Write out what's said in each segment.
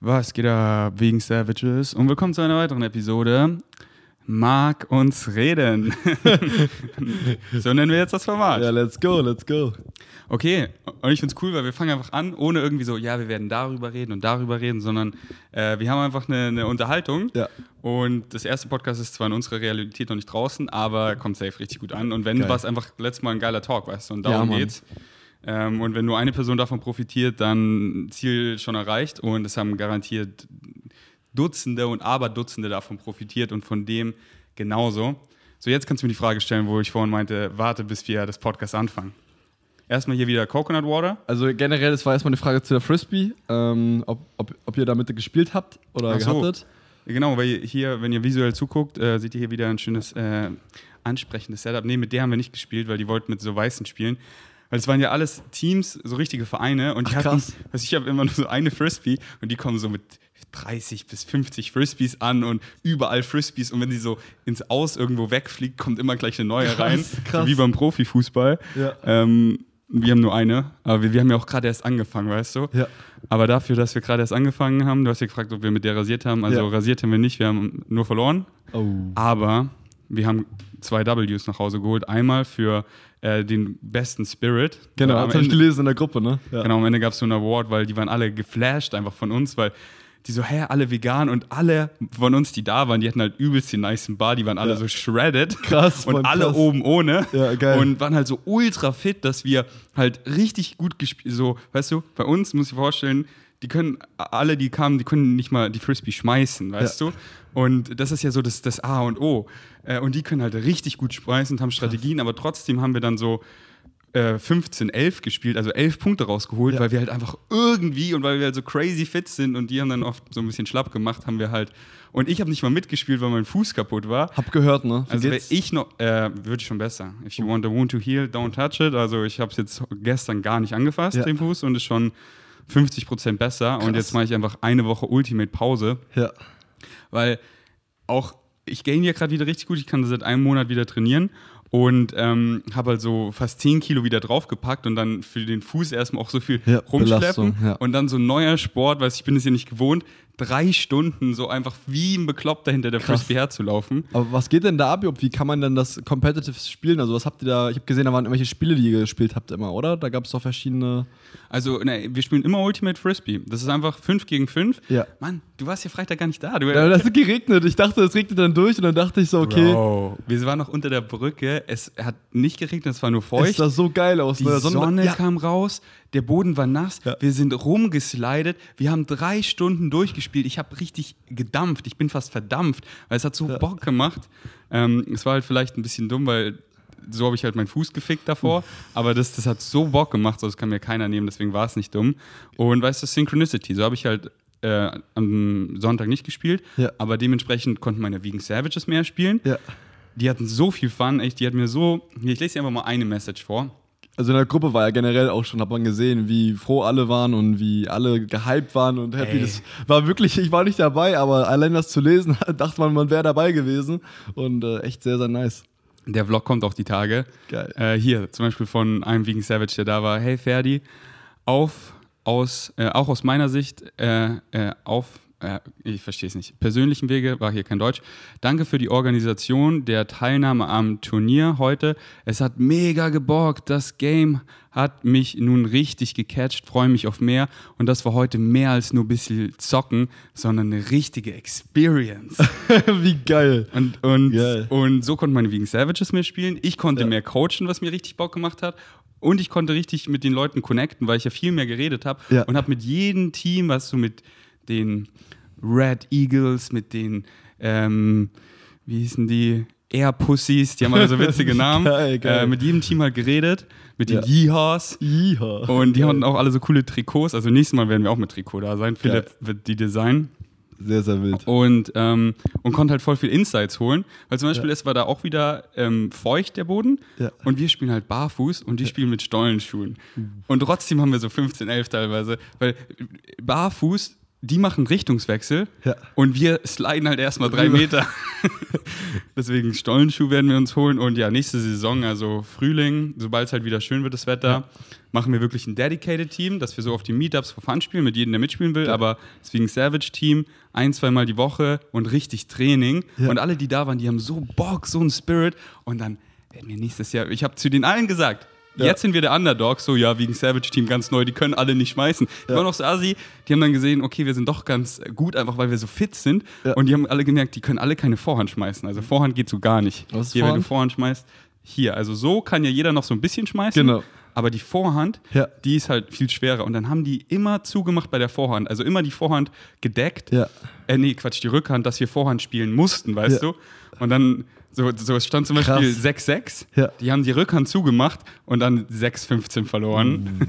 Was geht ab wegen Savages? Und willkommen zu einer weiteren Episode. Mag uns reden. so nennen wir jetzt das Format. Ja, let's go, let's go. Okay, und ich finde es cool, weil wir fangen einfach an, ohne irgendwie so, ja, wir werden darüber reden und darüber reden, sondern äh, wir haben einfach eine, eine Unterhaltung. Ja. Und das erste Podcast ist zwar in unserer Realität noch nicht draußen, aber kommt safe richtig gut an. Und wenn, war es einfach letztes Mal ein geiler Talk, weißt du, und Ja, darum Mann. geht's. Ähm, und wenn nur eine Person davon profitiert, dann Ziel schon erreicht und es haben garantiert Dutzende und Aberdutzende davon profitiert und von dem genauso. So, jetzt kannst du mir die Frage stellen, wo ich vorhin meinte, warte, bis wir das Podcast anfangen. Erstmal hier wieder Coconut Water. Also generell, das war erstmal eine Frage zu der Frisbee, ähm, ob, ob, ob ihr damit gespielt habt oder so. gehattet. Genau, weil hier, wenn ihr visuell zuguckt, äh, seht ihr hier wieder ein schönes, äh, ansprechendes Setup. Nee, mit der haben wir nicht gespielt, weil die wollten mit so Weißen spielen. Weil es waren ja alles Teams, so richtige Vereine und die Ach, hatten, krass. also ich habe immer nur so eine Frisbee und die kommen so mit 30 bis 50 Frisbees an und überall Frisbees und wenn sie so ins Aus irgendwo wegfliegt, kommt immer gleich eine neue Krass, rein. krass. Wie beim Profifußball. Ja. Ähm, wir haben nur eine, aber wir, wir haben ja auch gerade erst angefangen, weißt du? Ja. Aber dafür, dass wir gerade erst angefangen haben, du hast ja gefragt, ob wir mit der rasiert haben. Also Ja. rasiert haben wir nicht, wir haben nur verloren. Oh. Aber wir haben zwei Ws nach Hause geholt. Einmal für äh, den besten Spirit. Genau, das habe ich gelesen in der Gruppe, ne? Ja. Genau, am Ende gab es so einen Award, weil die waren alle geflasht einfach von uns, weil die so, hä, alle vegan und alle von uns, die da waren, die hatten halt übelst den nicen Bar, die waren alle Ja. so shredded. Krass, Und Mann, alle krass. oben ohne. Ja, geil. Und waren halt so ultra fit, dass wir halt richtig gut gespielt, so, weißt du, bei uns, muss ich vorstellen, die können, alle, die kamen, die können nicht mal die Frisbee schmeißen, weißt Ja. du? Und das ist ja so das, das A und O. Äh, Und die können halt richtig gut schmeißen und haben Strategien, aber trotzdem haben wir dann so äh, 15, 11 gespielt, also 11 Punkte rausgeholt, Ja. weil wir halt einfach irgendwie und weil wir halt so crazy fit sind und die haben dann oft so ein bisschen schlapp gemacht, haben wir halt. Und ich habe nicht mal mitgespielt, weil mein Fuß kaputt war. Hab gehört, ne? Wie Also wäre ich noch, äh, würde ich schon besser. If you want a wound to heal, don't touch it. Also ich habe es jetzt gestern gar nicht angefasst, Ja. den Fuß, und ist schon 50% besser. Und Krass. jetzt mache ich einfach eine Woche Ultimate Pause, Ja. weil auch ich gain ja gerade wieder richtig gut. Ich kann seit einem Monat wieder trainieren und ähm, habe halt so fast 10 Kilo wieder draufgepackt und dann für den Fuß erstmal auch so viel Ja, rumschleppen. Belastung, ja. Und dann so ein neuer Sport, weil ich bin es ja nicht gewohnt, drei Stunden so einfach wie ein Bekloppter hinter der Krass. Frisbee herzulaufen. Aber was geht denn da ab? Wie kann man denn das competitive spielen? Also was habt ihr da? Ich habe gesehen, da waren irgendwelche Spiele, die ihr gespielt habt immer, oder? Da gab es doch verschiedene. Also, ne, wir spielen immer Ultimate Frisbee. Das ist einfach 5 gegen 5. Ja. Mann, du warst hier Freitag gar nicht da. Du, Ja, das hat geregnet. Ich dachte, es regnet dann durch und dann dachte ich so, okay, Bro, wir waren noch unter der Brücke. Es hat nicht geregnet, es war nur es feucht. sah so geil aus. Die ne? Sonne ja. kam raus, der Boden war nass, Ja. wir sind rumgeslidet, wir haben drei Stunden durchgespielt. Ich habe richtig gedampft, ich bin fast verdampft, weil es hat so Bock gemacht. Ähm, es war halt vielleicht ein bisschen dumm, weil so habe ich halt meinen Fuß gefickt davor, aber das, das hat so Bock gemacht, so das kann mir keiner nehmen, deswegen war es nicht dumm. Und weißt du, Synchronicity, so habe ich halt äh, am Sonntag nicht gespielt, Ja. aber dementsprechend konnten meine Vegan Savages mehr spielen. Ja. Die hatten so viel Fun, echt, die hat mir so, hier, ich lese dir einfach mal eine Message vor. Also in der Gruppe war ja generell auch schon, hat man gesehen, wie froh alle waren und wie alle gehypt waren und happy. Ey. Das war wirklich, ich war nicht dabei, aber allein das zu lesen, dachte man, man wäre dabei gewesen. Und äh, echt sehr, sehr nice. Der Vlog kommt auch die Tage. Geil. Äh, hier, zum Beispiel von einem Vegan Savage, der da war. Hey Ferdi, auf, aus, äh, auch aus meiner Sicht, äh, äh, auf, äh, ich verstehe es nicht, persönlichen Wege, war hier kein Deutsch. Danke für die Organisation der Teilnahme am Turnier heute. Es hat mega geborgt. Das Game hat mich nun richtig gecatcht. Freue mich auf mehr. Und das war heute mehr als nur ein bisschen zocken, sondern eine richtige Experience. wie geil. Und, und, Geil. und so konnten meine Vegan Savages mehr spielen. Ich konnte Ja. mehr coachen, was mir richtig Bock gemacht hat. Und ich konnte richtig mit den Leuten connecten, weil ich ja viel mehr geredet habe. Ja. Und habe mit jedem Team, was so mit den Red Eagles, mit den, ähm, wie hießen die? Air Pussies, die haben alle so witzige Namen. Geil, geil. Äh, mit jedem Team halt geredet, mit den Ja. Yeehaws. Iha. Und die hatten auch alle so coole Trikots. Also nächstes Mal werden wir auch mit Trikot da sein. Philipp Geil. wird die designen Sehr, sehr wild. und, ähm, und konnte halt voll viel Insights holen. Weil zum Beispiel, es war da auch wieder ähm, feucht, der Boden. Ja. Und wir spielen halt barfuß und die spielen mit Stollenschuhen. Und trotzdem haben wir so 15, 11 teilweise. Weil barfuß die machen Richtungswechsel Ja. und wir sliden halt erstmal drei. Meter. Deswegen Stollenschuh werden wir uns holen. Und ja, nächste Saison, also Frühling, sobald es halt wieder schön wird, das Wetter, machen wir wirklich ein Dedicated-Team, dass wir so auf die Meetups for Fun spielen, mit jedem, der mitspielen will. Aber deswegen Savage-Team, ein, zweimal die Woche und richtig Training. Ja. Und alle, die da waren, die haben so Bock, so einen Spirit. Und dann werden wir nächstes Jahr, ich habe zu den allen gesagt, Ja. Jetzt sind wir der Underdog, so ja, wegen Savage Team ganz neu, die können alle nicht schmeißen. Die waren auch so assi, die haben dann gesehen, okay, wir sind doch ganz gut, einfach weil wir so fit sind. Und die haben alle gemerkt, die können alle keine Vorhand schmeißen. Also Vorhand geht so gar nicht. Was ist hier, wenn du Vorhand? Vorhand schmeißt, hier. Also so kann ja jeder noch so ein bisschen schmeißen. Genau. Aber die Vorhand, Ja. die ist halt viel schwerer. Und dann haben die immer zugemacht bei der Vorhand. Also immer die Vorhand gedeckt. Ja. Äh, nee, Quatsch, die Rückhand, dass wir Vorhand spielen mussten, weißt Ja. du? Und dann, so, so es stand zum Beispiel Krass. 6-6. Ja. Die haben die Rückhand zugemacht und dann 6-15 verloren.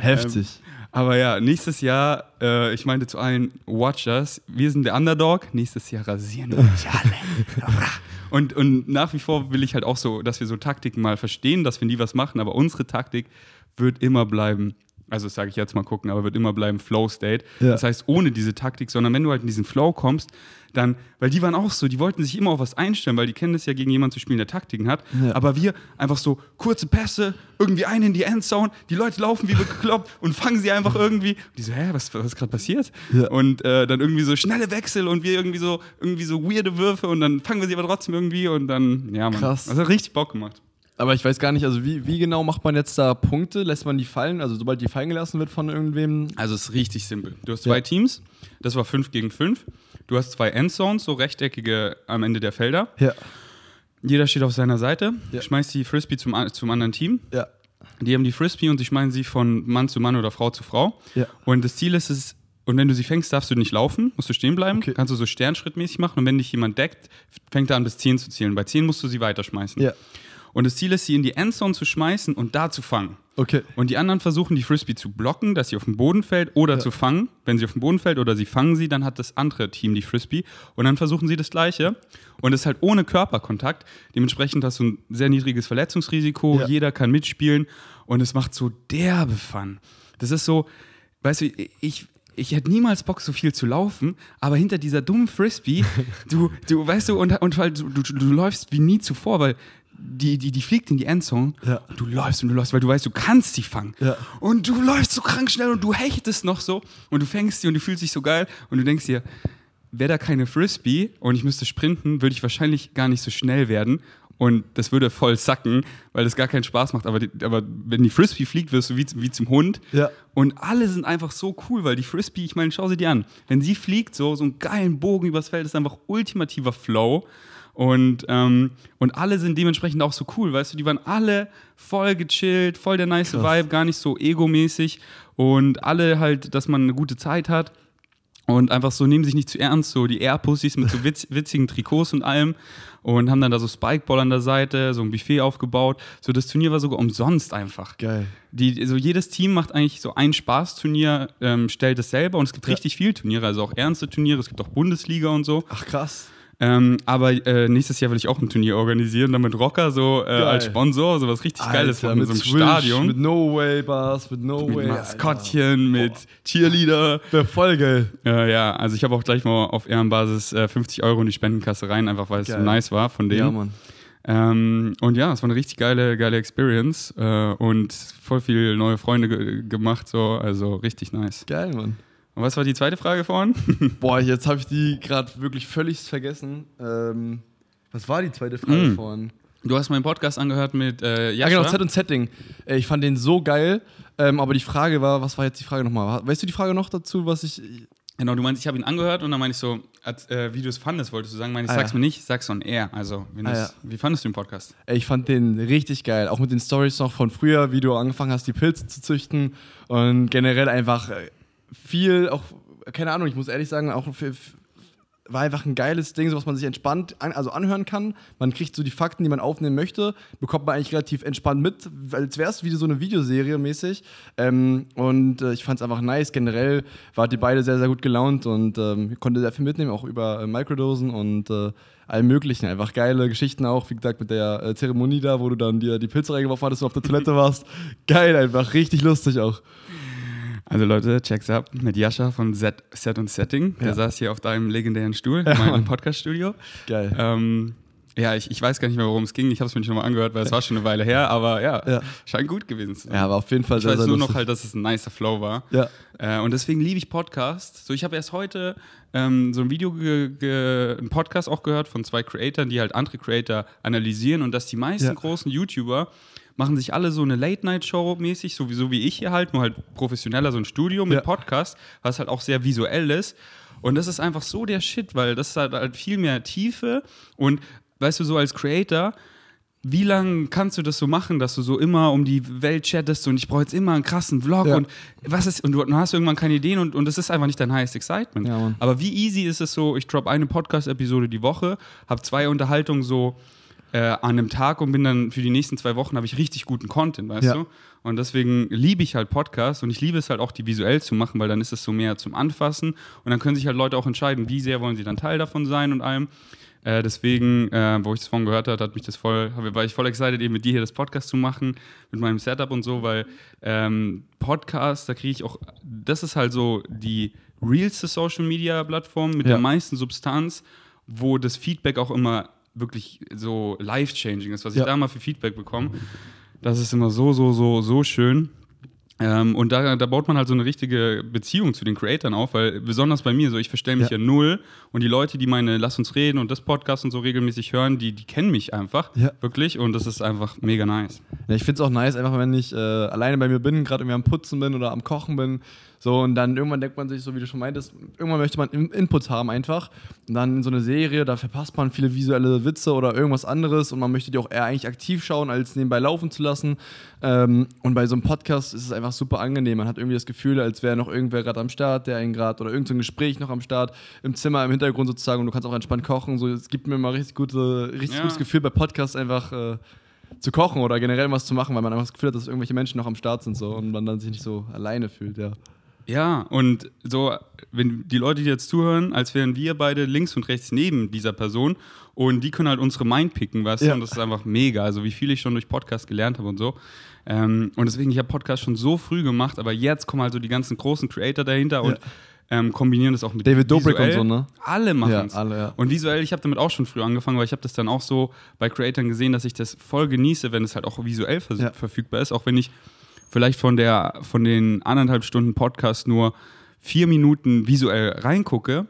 Heftig. Aber ja, nächstes Jahr, äh, ich meinte zu allen Watchers, wir sind der Underdog, nächstes Jahr rasieren wir euch alle. und, und nach wie vor will ich halt auch so, dass wir so Taktiken mal verstehen, dass wir nie was machen, aber unsere Taktik wird immer bleiben, also das sage ich jetzt mal gucken, aber wird immer bleiben Flow State. Ja. Das heißt, ohne diese Taktik, sondern wenn du halt in diesen Flow kommst, dann, weil die waren auch so, die wollten sich immer auf was einstellen, weil die kennen es ja gegen jemanden zu spielen, der Taktiken hat. Ja. Aber wir einfach so kurze Pässe, irgendwie einen in die Endzone, die Leute laufen wie bekloppt und fangen sie einfach irgendwie. Und die so, hä, was, was ist gerade passiert? Ja. Und äh, dann irgendwie so schnelle Wechsel und wir irgendwie so, irgendwie so weirde Würfe und dann fangen wir sie aber trotzdem irgendwie und dann, ja, man. Krass. Das hat richtig Bock gemacht. Aber ich weiß gar nicht, also wie, wie genau macht man jetzt da Punkte? Lässt man die fallen? Also sobald die fallen gelassen wird von irgendwem? Also es ist richtig simpel. Du hast zwei Ja. Teams, das war 5 gegen 5. Du hast zwei Endzones, so rechteckige am Ende der Felder. Ja. Jeder steht auf seiner Seite, Ja. schmeißt die Frisbee zum, zum anderen Team. Ja. Die haben die Frisbee und sie schmeißen sie von Mann zu Mann oder Frau zu Frau. Ja. Und das Ziel ist es, und wenn du sie fängst, darfst du nicht laufen, musst du stehen bleiben, Okay. kannst du so sternschrittmäßig machen und wenn dich jemand deckt, fängt er an bis 10 zu zählen. Bei 10 musst du sie weiterschmeißen. Ja. Und das Ziel ist, sie in die Endzone zu schmeißen und da zu fangen. Okay. Und die anderen versuchen, die Frisbee zu blocken, dass sie auf den Boden fällt oder zu fangen. Wenn sie auf den Boden fällt oder sie fangen sie, dann hat das andere Team die Frisbee. Und dann versuchen sie das Gleiche. Und es ist halt ohne Körperkontakt. Dementsprechend hast du ein sehr niedriges Verletzungsrisiko. Ja. Jeder kann mitspielen. Und es macht so derbe Fun. Das ist so, weißt du, ich. Ich hätte niemals Bock, so viel zu laufen, aber hinter dieser dummen Frisbee, du, du weißt du, und, und halt, du, du, du läufst wie nie zuvor, weil die, die, die fliegt in die Endzone Ja. und du läufst und du läufst, weil du weißt, du kannst sie fangen. Ja. Und du läufst so krank schnell und du hechtest noch so und du fängst sie und du fühlst dich so geil und du denkst dir, wäre da keine Frisbee und ich müsste sprinten, würde ich wahrscheinlich gar nicht so schnell werden und das würde voll sacken, weil das gar keinen Spaß macht. Aber, die, aber wenn die Frisbee fliegt, wirst du wie, wie zum Hund. Ja. Und alle sind einfach so cool, weil die Frisbee, ich meine, schau sie dir an. Wenn sie fliegt, so, so einen geilen Bogen übers Feld, ist einfach ultimativer Flow. Und, ähm, und alle sind dementsprechend auch so cool, weißt du, die waren alle voll gechillt, voll der nice Krass. Vibe, gar nicht so egomäßig und alle halt, dass man eine gute Zeit hat und einfach so nehmen sich nicht zu ernst, so die Air-Pussys mit so witz, witzigen Trikots und allem und haben dann da so Spikeball an der Seite, so ein Buffet aufgebaut. So das Turnier war sogar umsonst einfach. Geil. Die, also jedes Team macht eigentlich so ein Spaßturnier, ähm, stellt es selber und es gibt Ja. richtig viele Turniere, also auch ernste Turniere, es gibt auch Bundesliga und so. Ach krass. Ähm, aber äh, nächstes Jahr will ich auch ein Turnier organisieren, dann mit Rocker so äh, als Sponsor, so was richtig Geiles Alter, machen, in mit so einem Swish, Stadion. Mit No-Way-Bars, mit No-Way. mit Alter. Maskottchen, mit Cheerleader. Wär voll geil. Ja, ja, also ich habe auch gleich mal auf Ehrenbasis äh, 50 Euro in die Spendenkasse rein, einfach weil es so nice war von denen. Ja, Mann. Ähm, und ja, es war eine richtig geile, geile Experience äh, und voll viel neue Freunde ge gemacht, so, also richtig nice. Geil, Mann. Und was war die zweite Frage vorhin? Boah, jetzt habe ich die gerade wirklich völlig vergessen. Ähm, was war die zweite Frage Mm. vorhin? Du hast meinen Podcast angehört mit äh, Ja, Jascha. genau, Z und Setting. Ich fand den so geil. Ähm, aber die Frage war, was war jetzt die Frage nochmal? Weißt du die Frage noch dazu, was ich. Genau, du meinst, ich habe ihn angehört und dann meine ich so, als, äh, wie du es fandest, wolltest du sagen, meine ich, Ah, sag's ja. mir nicht, sag's on air. Also, Ah, ja. wie fandest du den Podcast? Ich fand den richtig geil. Auch mit den Stories noch von früher, wie du angefangen hast, die Pilze zu züchten. Und generell einfach äh, viel, auch, keine Ahnung, ich muss ehrlich sagen, auch für, war einfach ein geiles Ding, so was man sich entspannt an, also anhören kann. Man kriegt so die Fakten, die man aufnehmen möchte, bekommt man eigentlich relativ entspannt mit, als wäre es wie so eine Videoserie mäßig. Ähm, und äh, ich fand es einfach nice. Generell wart ihr beide sehr, sehr gut gelaunt und ähm, konnte sehr viel mitnehmen, auch über äh, Microdosen und äh, allem Möglichen. Einfach geile Geschichten auch, wie gesagt, mit der äh, Zeremonie da, wo du dann dir die Pilze reingeworfen hattest und auf der Toilette warst. Geil, einfach richtig lustig auch. Also Leute, check's ab mit Jascha von Set, Set und Setting. Der Ja. saß hier auf deinem legendären Stuhl in meinem. Podcaststudio. Geil. Ähm, ja, ich, ich weiß gar nicht mehr, worum es ging. Ich habe es mir nicht nochmal angehört, weil es war schon eine Weile her. Aber ja, Ja. scheint gut gewesen zu sein. Ja, aber auf jeden Fall ich sehr, weiß sehr nur lustig. noch halt, dass es ein nicer Flow war. Ja. Äh, und deswegen liebe ich Podcasts. So, ich habe erst heute ähm, so ein Video, einen Podcast auch gehört von zwei Creatoren, die halt andere Creator analysieren und dass die meisten Ja. großen YouTuber machen sich alle so eine Late-Night-Show mäßig, sowieso wie ich hier halt, nur halt professioneller, so ein Studio mit Ja. Podcast, was halt auch sehr visuell ist. Und das ist einfach so der Shit, weil das hat halt viel mehr Tiefe und weißt du, so als Creator, wie lange kannst du das so machen, dass du so immer um die Welt chattest und ich brauche jetzt immer einen krassen Vlog Ja. und was ist und du hast irgendwann keine Ideen und, und das ist einfach nicht dein highest excitement. Ja. Aber wie easy ist es so, ich drop eine Podcast-Episode die Woche, habe zwei Unterhaltungen so äh, an einem Tag und bin dann für die nächsten zwei Wochen habe ich richtig guten Content, weißt Ja. du? Und deswegen liebe ich halt Podcasts und ich liebe es halt auch, die visuell zu machen, weil dann ist es so mehr zum Anfassen und dann können sich halt Leute auch entscheiden, wie sehr wollen sie dann Teil davon sein und allem. Äh, deswegen, äh, wo ich das vorhin gehört habe, hat mich das voll, war ich voll excited, eben mit dir hier das Podcast zu machen, mit meinem Setup und so, weil ähm, Podcast, da kriege ich auch, das ist halt so die realste Social Media Plattform mit Ja. der meisten Substanz, wo das Feedback auch immer wirklich so life-changing ist, was ich Ja. da mal für Feedback bekomme. Das ist immer so, so, so, so schön. Ähm, und da, da baut man halt so eine richtige Beziehung zu den Creatoren auf, weil besonders bei mir so, ich verstelle mich ja. Ja. null und die Leute, die meine Lass uns reden und das Podcast und so regelmäßig hören, die, die kennen mich einfach, Ja. wirklich und das ist einfach mega nice. Ja, ich finde es auch nice, einfach wenn ich äh, alleine bei mir bin, gerade irgendwie am Putzen bin oder am Kochen bin. So, und dann irgendwann denkt man sich, so wie du schon meintest, irgendwann möchte man In- Input haben einfach. Und dann in so eine Serie, da verpasst man viele visuelle Witze oder irgendwas anderes und man möchte die auch eher eigentlich aktiv schauen, als nebenbei laufen zu lassen. Ähm, und bei so einem Podcast ist es einfach super angenehm. Man hat irgendwie das Gefühl, als wäre noch irgendwer gerade am Start, der einen gerade oder irgendein so Gespräch noch am Start, im Zimmer, im Hintergrund sozusagen und du kannst auch entspannt kochen. So, es gibt mir immer richtig, gute, richtig Ja. gutes Gefühl bei Podcasts einfach. Äh, zu kochen oder generell was zu machen, weil man einfach das Gefühl hat, dass irgendwelche Menschen noch am Start sind so und man dann sich nicht so alleine fühlt, ja. Ja, und so, wenn die Leute, die jetzt zuhören, als wären wir beide links und rechts neben dieser Person und die können halt unsere Mind picken, weißt du, Ja. und das ist einfach mega, also wie viel ich schon durch Podcast gelernt habe und so. Ähm, und deswegen, ich habe Podcast schon so früh gemacht, aber jetzt kommen halt so die ganzen großen Creator dahinter und ähm, kombinieren das auch mit David Dobrik und visuell. so, ne? Alle machen Ja, es. alle, ja. Und visuell, ich habe damit auch schon früh angefangen, weil ich habe das dann auch so bei Creatoren gesehen, dass ich das voll genieße, wenn es halt auch visuell Ja. verfügbar ist, auch wenn ich vielleicht von der von den anderthalb Stunden Podcast nur vier Minuten visuell reingucke.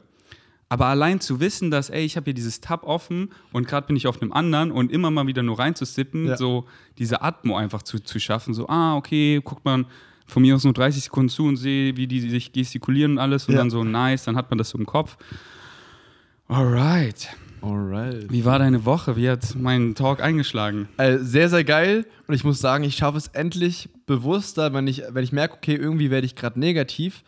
Aber allein zu wissen, dass, ey, ich habe hier dieses Tab offen und gerade bin ich auf einem anderen und immer mal wieder nur reinzusippen, Ja. so diese Atmo einfach zu, zu schaffen, so, ah, okay, guckt man von mir aus nur 30 Sekunden zu und sehe, wie die sich gestikulieren und alles und Ja. dann so, nice, dann hat man das so im Kopf. Alright. Alright. Wie war deine Woche? Wie hat mein Talk eingeschlagen? Äh, sehr, sehr geil und ich muss sagen, ich schaffe es endlich bewusster, wenn ich, wenn ich merke, okay, irgendwie werde ich gerade negativ,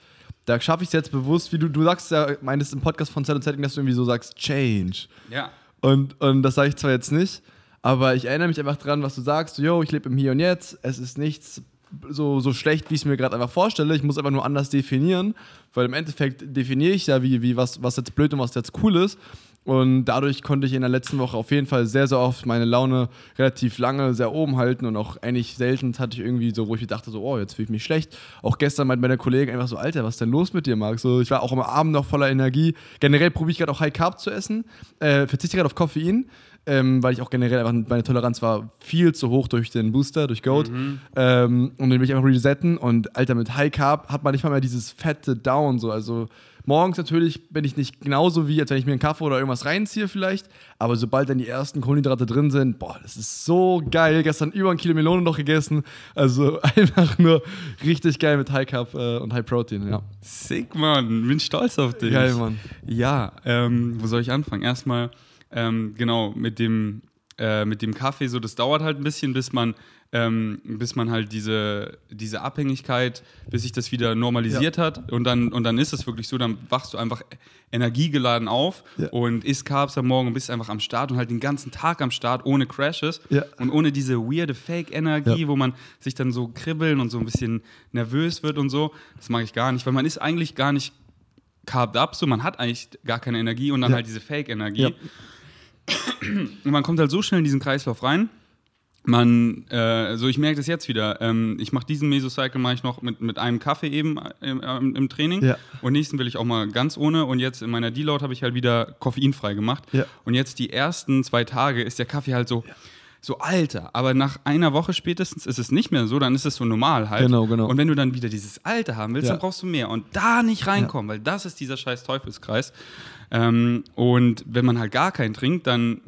da schaffe ich es jetzt bewusst, wie du, du sagst ja, meintest im Podcast von Set und Setting, dass du irgendwie so sagst, Change. Ja. Und, und das sage ich zwar jetzt nicht, aber ich erinnere mich einfach dran, was du sagst. Yo, ich lebe im Hier und Jetzt. Es ist nichts so, so schlecht, wie ich es mir gerade einfach vorstelle. Ich muss einfach nur anders definieren, weil im Endeffekt definiere ich ja, wie, wie was, was jetzt blöd und was jetzt cool ist. Und dadurch konnte ich in der letzten Woche auf jeden Fall sehr, sehr oft meine Laune relativ lange sehr oben halten und auch eigentlich selten hatte ich irgendwie so, wo ich mir dachte, so, oh, jetzt fühle ich mich schlecht. Auch gestern meinte meine Kollegen einfach so, Alter, was ist denn los mit dir, Marc? So, ich war auch am Abend noch voller Energie. Generell probiere ich gerade auch High Carb zu essen, äh, verzichte gerade auf Koffein, ähm, weil ich auch generell einfach, meine Toleranz war viel zu hoch durch den Booster, durch Goat. Ähm, und den will ich einfach resetten. Und Alter, mit High Carb hat man nicht mal mehr dieses fette Down, so, also Morgens natürlich bin ich nicht genauso wie, als wenn ich mir einen Kaffee oder irgendwas reinziehe vielleicht. Aber sobald dann die ersten Kohlenhydrate drin sind, boah, das ist so geil. Gestern über ein Kilo Melone noch gegessen. Also einfach nur richtig geil mit High Carb äh, und High Protein, ja. Sick, Mann. Bin stolz auf dich. Geil, Mann. Ja, ähm, wo soll ich anfangen? Erstmal, ähm, genau, mit dem, äh, mit dem Kaffee, so, das dauert halt ein bisschen, bis man, ähm, bis man halt diese, diese Abhängigkeit, bis sich das wieder normalisiert hat. Und dann, und dann ist es wirklich so, dann wachst du einfach energiegeladen auf Ja. und isst Carbs am Morgen und bist einfach am Start und halt den ganzen Tag am Start, ohne Crashes Ja. und ohne diese weirde Fake-Energie, Ja. wo man sich dann so kribbeln und so ein bisschen nervös wird und so. Das mag ich gar nicht, weil man ist eigentlich gar nicht carved up, so man hat eigentlich gar keine Energie und dann Ja. halt diese Fake-Energie. Ja. Und man kommt halt so schnell in diesen Kreislauf rein. man, äh, so ich merke das jetzt wieder, ähm, ich mache diesen Mesocycle mache ich noch mit, mit einem Kaffee eben äh, im, im, Training Ja. und nächsten will ich auch mal ganz ohne und jetzt in meiner Deload habe ich halt wieder koffeinfrei gemacht Ja. und jetzt die ersten zwei Tage ist der Kaffee halt so, so alter, aber nach einer Woche spätestens ist es nicht mehr so, dann ist es so normal halt. Genau, genau. Und wenn du dann wieder dieses Alte haben willst, Ja. dann brauchst du mehr und da nicht reinkommen, weil das ist dieser scheiß Teufelskreis. Ähm, und wenn man halt gar keinen trinkt, dann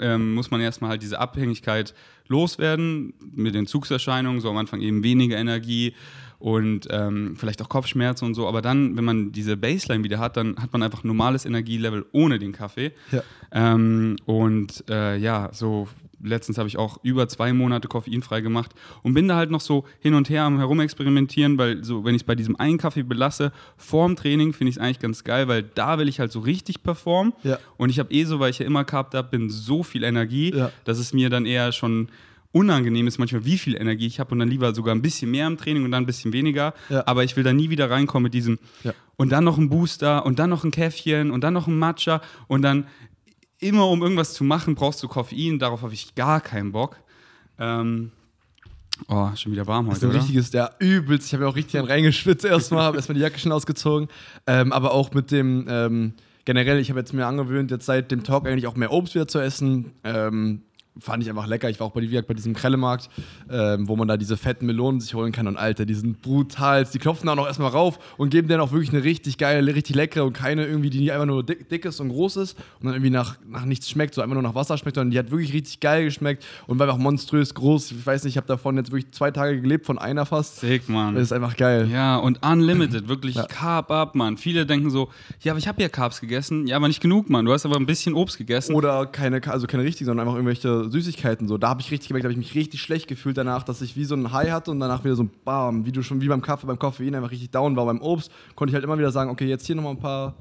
ähm, muss man erstmal halt diese Abhängigkeit loswerden mit den Zugserscheinungen, so am Anfang eben weniger Energie und ähm, vielleicht auch Kopfschmerzen und so. Aber dann, wenn man diese Baseline wieder hat, dann hat man einfach ein normales Energielevel ohne den Kaffee. Ja. Ähm, und äh, ja, so letztens habe ich auch über zwei Monate koffeinfrei gemacht und bin da halt noch so hin und her am Herumexperimentieren, weil so, wenn ich es bei diesem einen Kaffee belasse, vorm Training finde ich es eigentlich ganz geil, weil da will ich halt so richtig performen. Ja. Und ich habe eh so, weil ich ja immer gehabt habe, bin so viel Energie, Ja. dass es mir dann eher schon unangenehm ist manchmal, wie viel Energie ich habe und dann lieber sogar ein bisschen mehr im Training und dann ein bisschen weniger. Ja. Aber ich will da nie wieder reinkommen mit diesem Ja. und dann noch ein Booster und dann noch ein Käffchen und dann noch ein Matcha und dann immer um irgendwas zu machen, brauchst du Koffein. Darauf habe ich gar keinen Bock. Ähm, oh, schon wieder warm Das heute, ist ein oder? richtiges, ja, übelst. Ich habe ja auch richtig reingeschwitzt erstmal, habe erstmal die Jacke schon ausgezogen. Ähm, aber auch mit dem, ähm, generell, ich habe jetzt mir angewöhnt, jetzt seit dem Talk eigentlich auch mehr Obst wieder zu essen. Fand ich einfach lecker. Ich war auch bei, gesagt, bei diesem Krellemarkt, ähm, wo man da diese fetten Melonen sich holen kann. Und Alter, die sind brutal. Die klopfen da noch erstmal rauf und geben dann auch wirklich eine richtig geile, richtig leckere und keine irgendwie, die nicht einfach nur dick, dick ist und groß ist und dann irgendwie nach, nach nichts schmeckt, so einfach nur nach Wasser schmeckt, sondern die hat wirklich richtig geil geschmeckt und war einfach monströs groß. Ich weiß nicht, ich habe davon jetzt wirklich zwei Tage gelebt, von einer fast. Sick, Mann. Das ist einfach geil. Ja, und unlimited, wirklich Ja. Carb up, Mann. Viele denken so, ja, aber ich habe ja Carbs gegessen. Ja, aber nicht genug, Mann. Du hast aber ein bisschen Obst gegessen. Oder keine, also keine richtigen, sondern einfach irgendwelche Süßigkeiten. So. Da habe ich richtig gemerkt, da habe ich mich richtig schlecht gefühlt danach, dass ich wie so ein High hatte und danach wieder so ein Bam, wie du schon wie beim Kaffee, beim Koffein einfach richtig down war. Beim Obst konnte ich halt immer wieder sagen, okay, jetzt hier nochmal ein paar,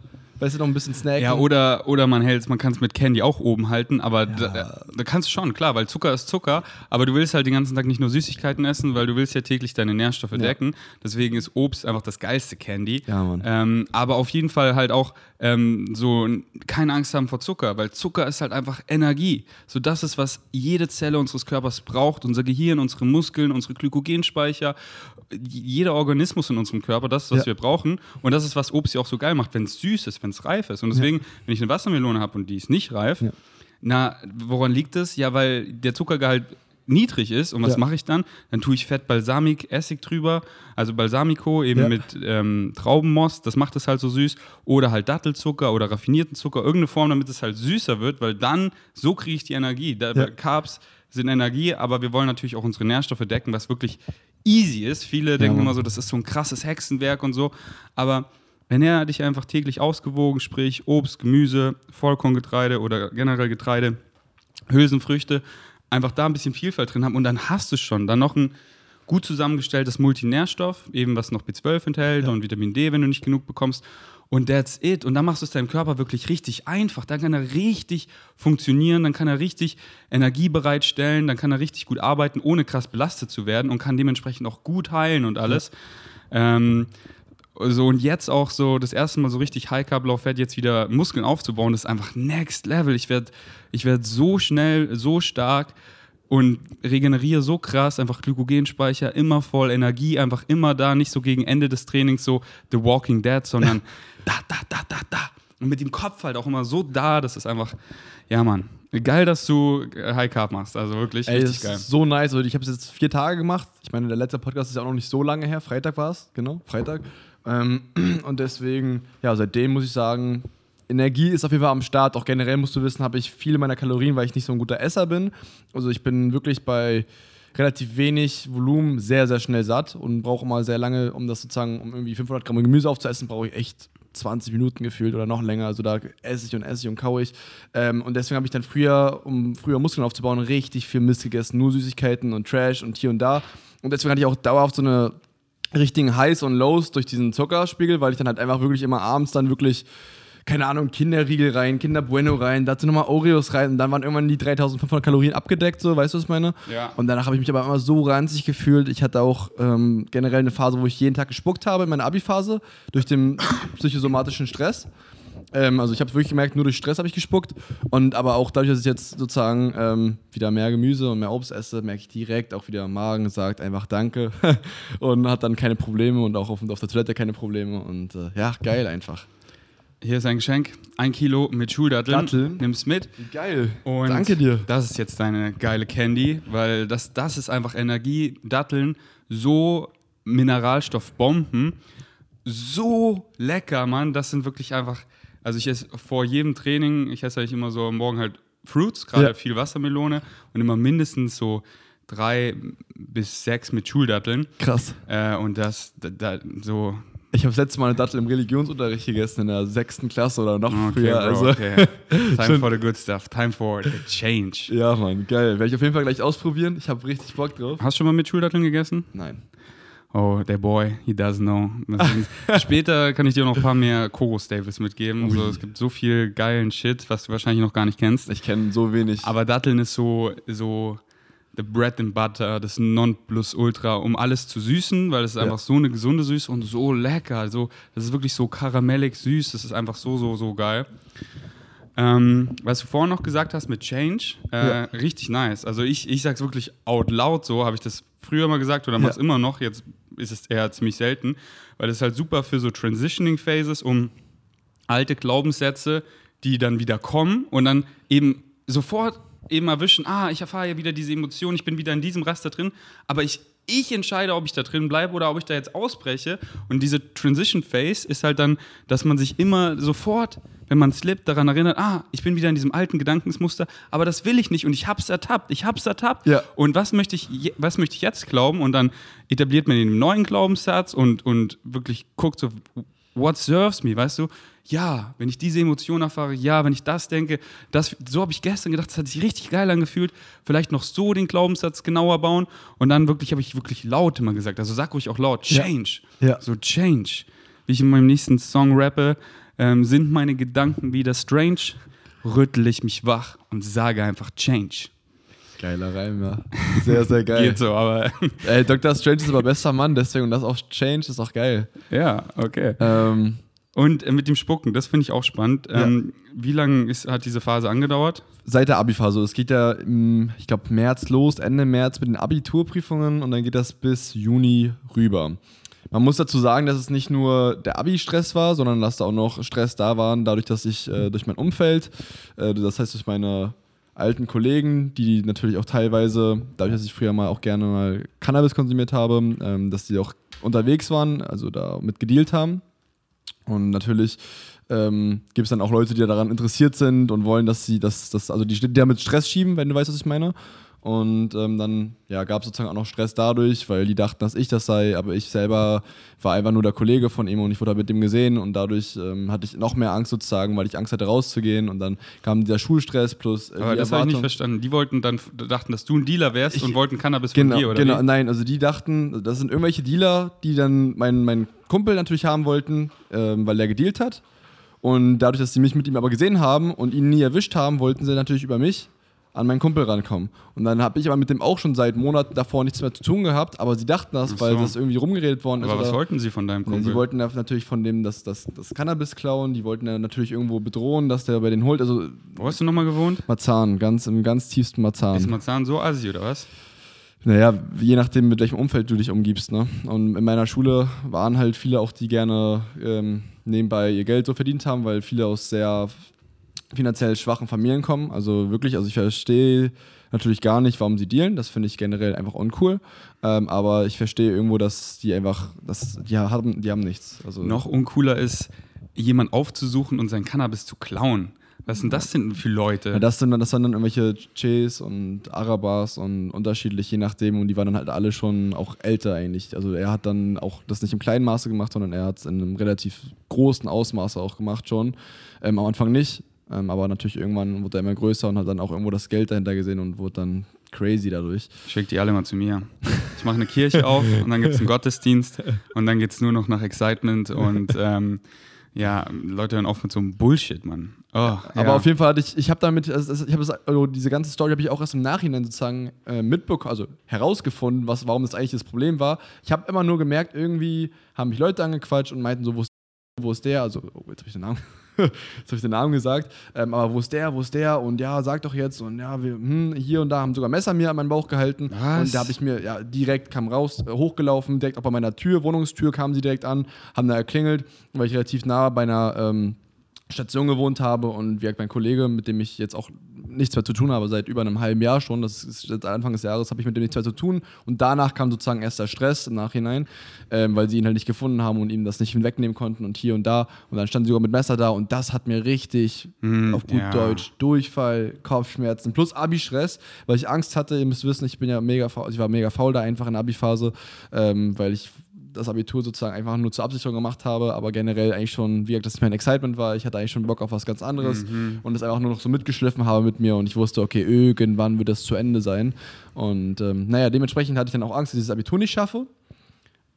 weißt du, noch ein bisschen snacken. Ja, oder, oder man hält man kann es mit Candy auch oben halten, aber da, da kannst du schon, klar, weil Zucker ist Zucker, aber du willst halt den ganzen Tag nicht nur Süßigkeiten essen, weil du willst ja täglich deine Nährstoffe decken. Deswegen ist Obst einfach das geilste Candy. Ja, Mann. Ähm, aber auf jeden Fall halt auch ähm, so keine Angst haben vor Zucker, weil Zucker ist halt einfach Energie. So das ist, was jede Zelle unseres Körpers braucht, unser Gehirn, unsere Muskeln, unsere Glykogenspeicher, jeder Organismus in unserem Körper, das ist, was Ja. wir brauchen. Und das ist, was Obst ja auch so geil macht, wenn es süß ist, wenn es reif ist. Und deswegen, wenn ich eine Wassermelone habe und die ist nicht reif, Ja. na, woran liegt es? Ja, weil der Zuckergehalt niedrig ist. Und was Ja. mache ich dann? Dann tue ich Fett Balsamic Essig drüber, also Balsamico eben Ja. mit ähm, Traubenmost, das macht es halt so süß. Oder halt Dattelzucker oder raffinierten Zucker, irgendeine Form, damit es halt süßer wird, weil dann, so kriege ich die Energie. Da, Ja. Carbs sind Energie, aber wir wollen natürlich auch unsere Nährstoffe decken, was wirklich easy ist. Viele denken immer so, das ist so ein krasses Hexenwerk und so. Aber wenn er dich einfach täglich ausgewogen, sprich Obst, Gemüse, Vollkorngetreide oder generell Getreide, Hülsenfrüchte, einfach da ein bisschen Vielfalt drin haben und dann hast du schon dann noch ein gut zusammengestelltes Multinährstoff, eben was noch B12 enthält und Vitamin D, wenn du nicht genug bekommst. Und that's it. Und dann machst du es deinem Körper wirklich richtig einfach. Dann kann er richtig funktionieren, dann kann er richtig Energie bereitstellen, dann kann er richtig gut arbeiten, ohne krass belastet zu werden und kann dementsprechend auch gut heilen und alles. Ähm, so und jetzt auch so das erste Mal so richtig High Carb Low Fat jetzt wieder Muskeln aufzubauen, das ist einfach Next Level. Ich werde ich werd so schnell, so stark und regeneriere so krass, einfach Glykogenspeicher immer voll, Energie einfach immer da, nicht so gegen Ende des Trainings so The Walking Dead, sondern da, da, da, da, da. Und mit dem Kopf halt auch immer so da, das ist einfach, ja Mann, geil, dass du äh, High Carb machst, also wirklich Ey, richtig geil. ist so nice. Ich habe es jetzt vier Tage gemacht. Ich meine, der letzte Podcast ist ja auch noch nicht so lange her. Freitag war es, genau, Freitag. Ähm, und deswegen, ja, seitdem muss ich sagen, Energie ist auf jeden Fall am Start. Auch generell musst du wissen, habe ich viele meiner Kalorien, weil ich nicht so ein guter Esser bin. Also ich bin wirklich bei relativ wenig Volumen sehr, sehr schnell satt und brauche immer sehr lange, um das sozusagen, um irgendwie 500 Gramm Gemüse aufzuessen, brauche ich echt 20 Minuten gefühlt oder noch länger. Also da esse ich und esse ich und kaue ich. Ähm, und deswegen habe ich dann früher, um früher Muskeln aufzubauen, richtig viel Mist gegessen. Nur Süßigkeiten und Trash und hier und da. Und deswegen hatte ich auch dauerhaft so eine richtigen Highs und Lows durch diesen Zuckerspiegel, weil ich dann halt einfach wirklich immer abends dann wirklich, keine Ahnung, Kinderriegel rein, Kinder Bueno rein, dazu nochmal Oreos rein und dann waren irgendwann die 3500 Kalorien abgedeckt, so, weißt du, was ich meine? Ja. Und danach habe ich mich aber immer so ranzig gefühlt. Ich hatte auch ähm, generell eine Phase, wo ich jeden Tag gespuckt habe in meiner Abi-Phase durch den psychosomatischen Stress. Ähm, also ich habe wirklich gemerkt, nur durch Stress habe ich gespuckt. Und aber auch dadurch, dass ich jetzt sozusagen ähm, wieder mehr Gemüse und mehr Obst esse, merke ich direkt auch wieder am Magen sagt einfach Danke und hat dann keine Probleme und auch auf, auf der Toilette keine Probleme. Und äh, ja, geil einfach. Hier ist ein Geschenk. Ein Kilo mit Schuldatteln. Datteln? Nimm's mit. Geil. Und Danke dir. Das ist jetzt deine geile Candy, weil das, das ist einfach Energie. Datteln, so Mineralstoffbomben, so lecker, Mann. Das sind wirklich einfach. Also ich esse vor jedem Training, ich esse eigentlich immer so am Morgen halt Fruits, gerade Ja. viel Wassermelone und immer mindestens so drei bis sechs mit Schuldatteln. Krass. Äh, und das, da, da, so. Ich habe das letzte Mal eine Dattel im Religionsunterricht gegessen in der sechsten Klasse oder noch Okay, früher. Bro, also okay. Time for the good stuff. Time for the change. ja, Mann, geil. Werde ich auf jeden Fall gleich ausprobieren. Ich habe richtig Bock drauf. Hast du schon mal mit Schuldatteln gegessen? Nein. Oh, der Boy, he does know. Später kann ich dir noch ein paar mehr Koro Staples mitgeben. So, es gibt so viel geilen Shit, was du wahrscheinlich noch gar nicht kennst. Ich kenne so wenig. Aber Datteln ist so, so the bread and butter, das Nonplusultra, um alles zu süßen, weil es ist Ja. einfach so eine gesunde Süße und so lecker. Also, das ist wirklich so karamellig süß. Das ist einfach so, so, so geil. Ähm, was du vorhin noch gesagt hast mit Change, äh, Ja. richtig nice. Also ich, ich sag's wirklich out loud so, habe ich das früher mal gesagt oder mach's Ja. immer noch, jetzt ist es eher ziemlich selten, weil ist halt super für so Transitioning Phases, um alte Glaubenssätze, die dann wieder kommen und dann eben sofort eben erwischen, ah, ich erfahre ja wieder diese Emotion, ich bin wieder in diesem Raster drin, aber ich, ich entscheide, ob ich da drin bleibe oder ob ich da jetzt ausbreche. Und diese Transition Phase ist halt dann, dass man sich immer sofort, wenn man slippt, daran erinnert, ah, ich bin wieder in diesem alten Gedankensmuster, aber das will ich nicht und ich hab's ertappt, ich hab's ertappt. Ja. Und was möchte ich, je- was möchte ich jetzt glauben? Und dann etabliert man den neuen Glaubenssatz und, und wirklich guckt so, what serves me, weißt du? Ja, wenn ich diese Emotion erfahre, ja, wenn ich das denke, das, so habe ich gestern gedacht, das hat sich richtig geil angefühlt. Vielleicht noch so den Glaubenssatz genauer bauen und dann wirklich habe ich wirklich laut immer gesagt. Also sag ruhig auch laut, Ja. change. Ja. So change. Wie ich in meinem nächsten Song rappe, ähm, sind meine Gedanken wieder strange, rüttle ich mich wach und sage einfach change. Geiler Reim, ja. Sehr, sehr geil. Geht so, aber Ey, Dr. Strange ist aber bester Mann, deswegen und das auch Change ist auch geil. ja, okay. Ähm, Und äh, mit dem Spucken, das finde ich auch spannend. Ja. Ähm, wie lange ist, hat diese Phase angedauert? seit der Abi-Phase. Es geht ja, im, ich glaube, März los, Ende März mit den Abiturprüfungen und dann geht das bis Juni rüber. Man muss dazu sagen, dass es nicht nur der Abi-Stress war, sondern dass da auch noch Stress da waren, dadurch, dass ich äh, durch mein Umfeld, äh, das heißt durch meine alten Kollegen, die natürlich auch teilweise, dadurch, dass ich früher mal auch gerne mal Cannabis konsumiert habe, ähm, dass die auch unterwegs waren, also da mit gedealt haben. Und natürlich ähm, gibt es dann auch Leute, die daran interessiert sind und wollen, dass sie das, also die, die damit Stress schieben, wenn du weißt, was ich meine. Und ähm, dann ja, gab es sozusagen auch noch Stress dadurch, weil die dachten, dass ich das sei, aber ich selber war einfach nur der Kollege von ihm und ich wurde halt mit dem gesehen und dadurch ähm, hatte ich noch mehr Angst sozusagen, weil ich Angst hatte rauszugehen und dann kam dieser Schulstress plus äh, Aber das habe ich nicht verstanden. Die wollten dann dachten, dass du ein Dealer wärst Ich- und wollten Cannabis Genau, von dir, oder? genau. Wie? Nein, also die dachten, das sind irgendwelche Dealer, die dann meinen mein Kumpel natürlich haben wollten, ähm, weil der gedealt hat. Und dadurch, dass sie mich mit ihm aber gesehen haben und ihn nie erwischt haben, wollten sie natürlich über mich an meinen Kumpel rankommen. Und dann habe ich aber mit dem auch schon seit Monaten davor nichts mehr zu tun gehabt, aber sie dachten das, weil so. das irgendwie rumgeredet worden ist. Aber was wollten sie von deinem Nee, Kumpel? Sie wollten natürlich von dem das, das, das Cannabis klauen, die wollten ja natürlich irgendwo bedrohen, dass der bei denen holt. Also Wo hast du nochmal gewohnt? Marzahn, ganz im ganz tiefsten Marzahn. Ist Marzahn so assi, oder was? Naja, je nachdem, mit welchem Umfeld du dich umgibst. Ne? Und in meiner Schule waren halt viele auch, die gerne ähm, nebenbei ihr Geld so verdient haben, weil viele aus sehr finanziell schwachen Familien kommen. Also wirklich, also ich verstehe natürlich gar nicht, warum sie dealen. Das finde ich generell einfach uncool. Ähm, aber ich verstehe irgendwo, dass die einfach, dass die haben, die haben nichts. Also Noch uncooler ist, jemanden aufzusuchen und sein Cannabis zu klauen. Was sind das denn für Leute? Ja, das sind, dann- das waren dann irgendwelche Ches und Arabas und unterschiedlich, je nachdem. Und die waren dann halt alle schon auch älter eigentlich. Also er hat dann auch das nicht im kleinen Maße gemacht, sondern er hat es in einem relativ großen Ausmaße auch gemacht schon. Ähm, am Anfang nicht. Ähm, aber natürlich irgendwann wurde er immer größer und hat dann auch irgendwo das Geld dahinter gesehen und wurde dann crazy dadurch. Schick die alle mal zu mir. Ich mache eine Kirche auf und dann gibt es einen Gottesdienst und dann geht es nur noch nach Excitement und ähm, ja, Leute hören auf mit so einem Bullshit, Mann. Oh, Aber ja. auf jeden Fall hatte ich, ich habe damit, also ich habe also diese ganze Story habe ich auch erst im Nachhinein sozusagen äh, mitbekommen, also herausgefunden, was, warum das eigentlich das Problem war. Ich habe immer nur gemerkt, irgendwie haben mich Leute angequatscht und meinten so, wo ist, wo ist der? Also, oh, jetzt habe ich den Namen. Jetzt habe ich den Namen gesagt, ähm, aber wo ist der, wo ist der? Und ja, sag doch jetzt. Und ja, wir, hm, hier und da haben sogar Messer mir an meinen Bauch gehalten. Was? und da habe ich mir, ja, direkt kam raus, äh, hochgelaufen, direkt auch bei meiner Tür, Wohnungstür kamen sie direkt an, haben da erklingelt, weil ich relativ nah bei einer ähm, Station gewohnt habe. Und wie mein Kollege, mit dem ich jetzt auch nichts mehr zu tun habe, seit über einem halben Jahr schon, das ist seit Anfang des Jahres, habe ich mit dem nichts mehr zu tun und danach kam sozusagen erst der Stress im Nachhinein, ähm, weil sie ihn halt nicht gefunden haben und ihm das nicht hinwegnehmen konnten und hier und da und dann standen sie sogar mit Messer da und das hat mir richtig Mm, auf gut ja. Deutsch Durchfall, Kopfschmerzen plus Abi-Stress, weil ich Angst hatte, ihr müsst wissen, ich bin ja mega faul, ich war mega faul da einfach in Abi-Phase, ähm, weil ich das Abitur sozusagen einfach nur zur Absicherung gemacht habe, aber generell eigentlich schon, wie gesagt, dass es mein Excitement war. Ich hatte eigentlich schon Bock auf was ganz anderes und das einfach nur noch so mitgeschliffen habe mit mir und ich wusste, okay, irgendwann wird das zu Ende sein. Und ähm, naja, dementsprechend hatte ich dann auch Angst, dass ich das Abitur nicht schaffe.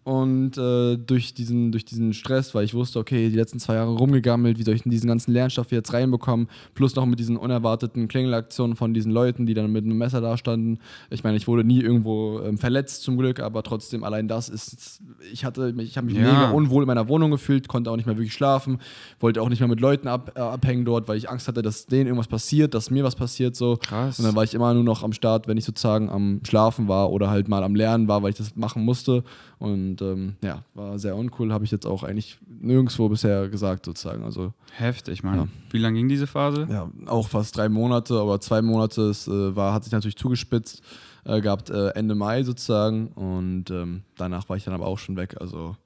Und äh, durch, diesen, durch diesen Stress, weil ich wusste, okay, die letzten zwei Jahre rumgegammelt, wie soll ich denn diesen ganzen Lernstoff jetzt reinbekommen, plus noch mit diesen unerwarteten Klingelaktionen von diesen Leuten, die dann mit einem Messer da standen. Ich meine, ich wurde nie irgendwo ähm, verletzt zum Glück, aber trotzdem allein das ist, ich hatte, ich habe mich Ja. mega unwohl in meiner Wohnung gefühlt, konnte auch nicht mehr wirklich schlafen, wollte auch nicht mehr mit Leuten ab, äh, abhängen dort, weil ich Angst hatte, dass denen irgendwas passiert, dass mir was passiert so. Krass. Und dann war ich immer nur noch am Start, wenn ich sozusagen am Schlafen war oder halt mal am Lernen war, weil ich das machen musste. Und ähm, ja, war sehr uncool, habe ich jetzt auch eigentlich nirgendwo bisher gesagt sozusagen. Also Heftig, Mann. Ja. Wie lange ging diese Phase? ja, auch fast drei Monate, aber zwei Monate es, äh, war, hat sich natürlich zugespitzt äh, gehabt, äh, Ende Mai sozusagen. Und ähm, danach war ich dann aber auch schon weg. Also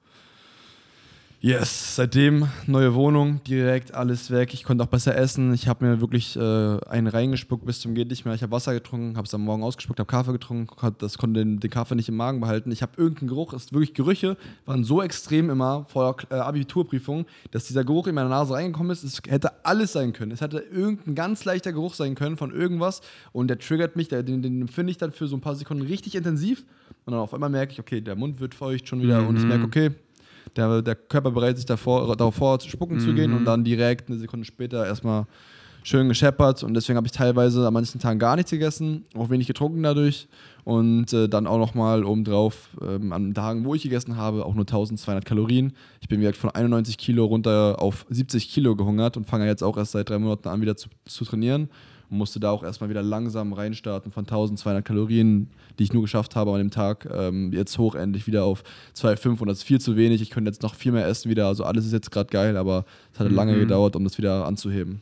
Yes, seitdem neue Wohnung, direkt alles weg. Ich konnte auch besser essen. Ich habe mir wirklich äh, einen reingespuckt bis zum geht nicht mehr. Ich habe Wasser getrunken, habe es am Morgen ausgespuckt, habe Kaffee getrunken, das konnte den, den Kaffee nicht im Magen behalten. Ich habe irgendeinen Geruch, es ist wirklich Gerüche waren so extrem immer vor äh, Abiturprüfung, dass dieser Geruch in meine Nase reingekommen ist. Es hätte alles sein können. Es hätte irgendein ganz leichter Geruch sein können von irgendwas und der triggert mich, der, den, den empfinde ich dann für so ein paar Sekunden richtig intensiv und dann auf einmal merke ich, okay, der Mund wird feucht schon wieder und ich merke, okay, der, der Körper bereitet sich davor, darauf vor, zu spucken zu gehen und dann direkt eine Sekunde später erstmal schön gescheppert. Und deswegen habe ich teilweise an manchen Tagen gar nichts gegessen, auch wenig getrunken dadurch. Und äh, dann auch nochmal obendrauf ähm, an Tagen, wo ich gegessen habe, auch nur 1200 Kalorien. Ich bin wie gesagt von 91 Kilo runter auf 70 Kilo gehungert und fange jetzt auch erst seit drei Monaten an wieder zu, zu trainieren musste da auch erstmal wieder langsam reinstarten von 1200 Kalorien, die ich nur geschafft habe an dem Tag, ähm, jetzt hoch endlich wieder auf 2,5 und das ist viel zu wenig. Ich könnte jetzt noch viel mehr essen wieder, also alles ist jetzt gerade geil, aber es hat lange gedauert, um das wieder anzuheben.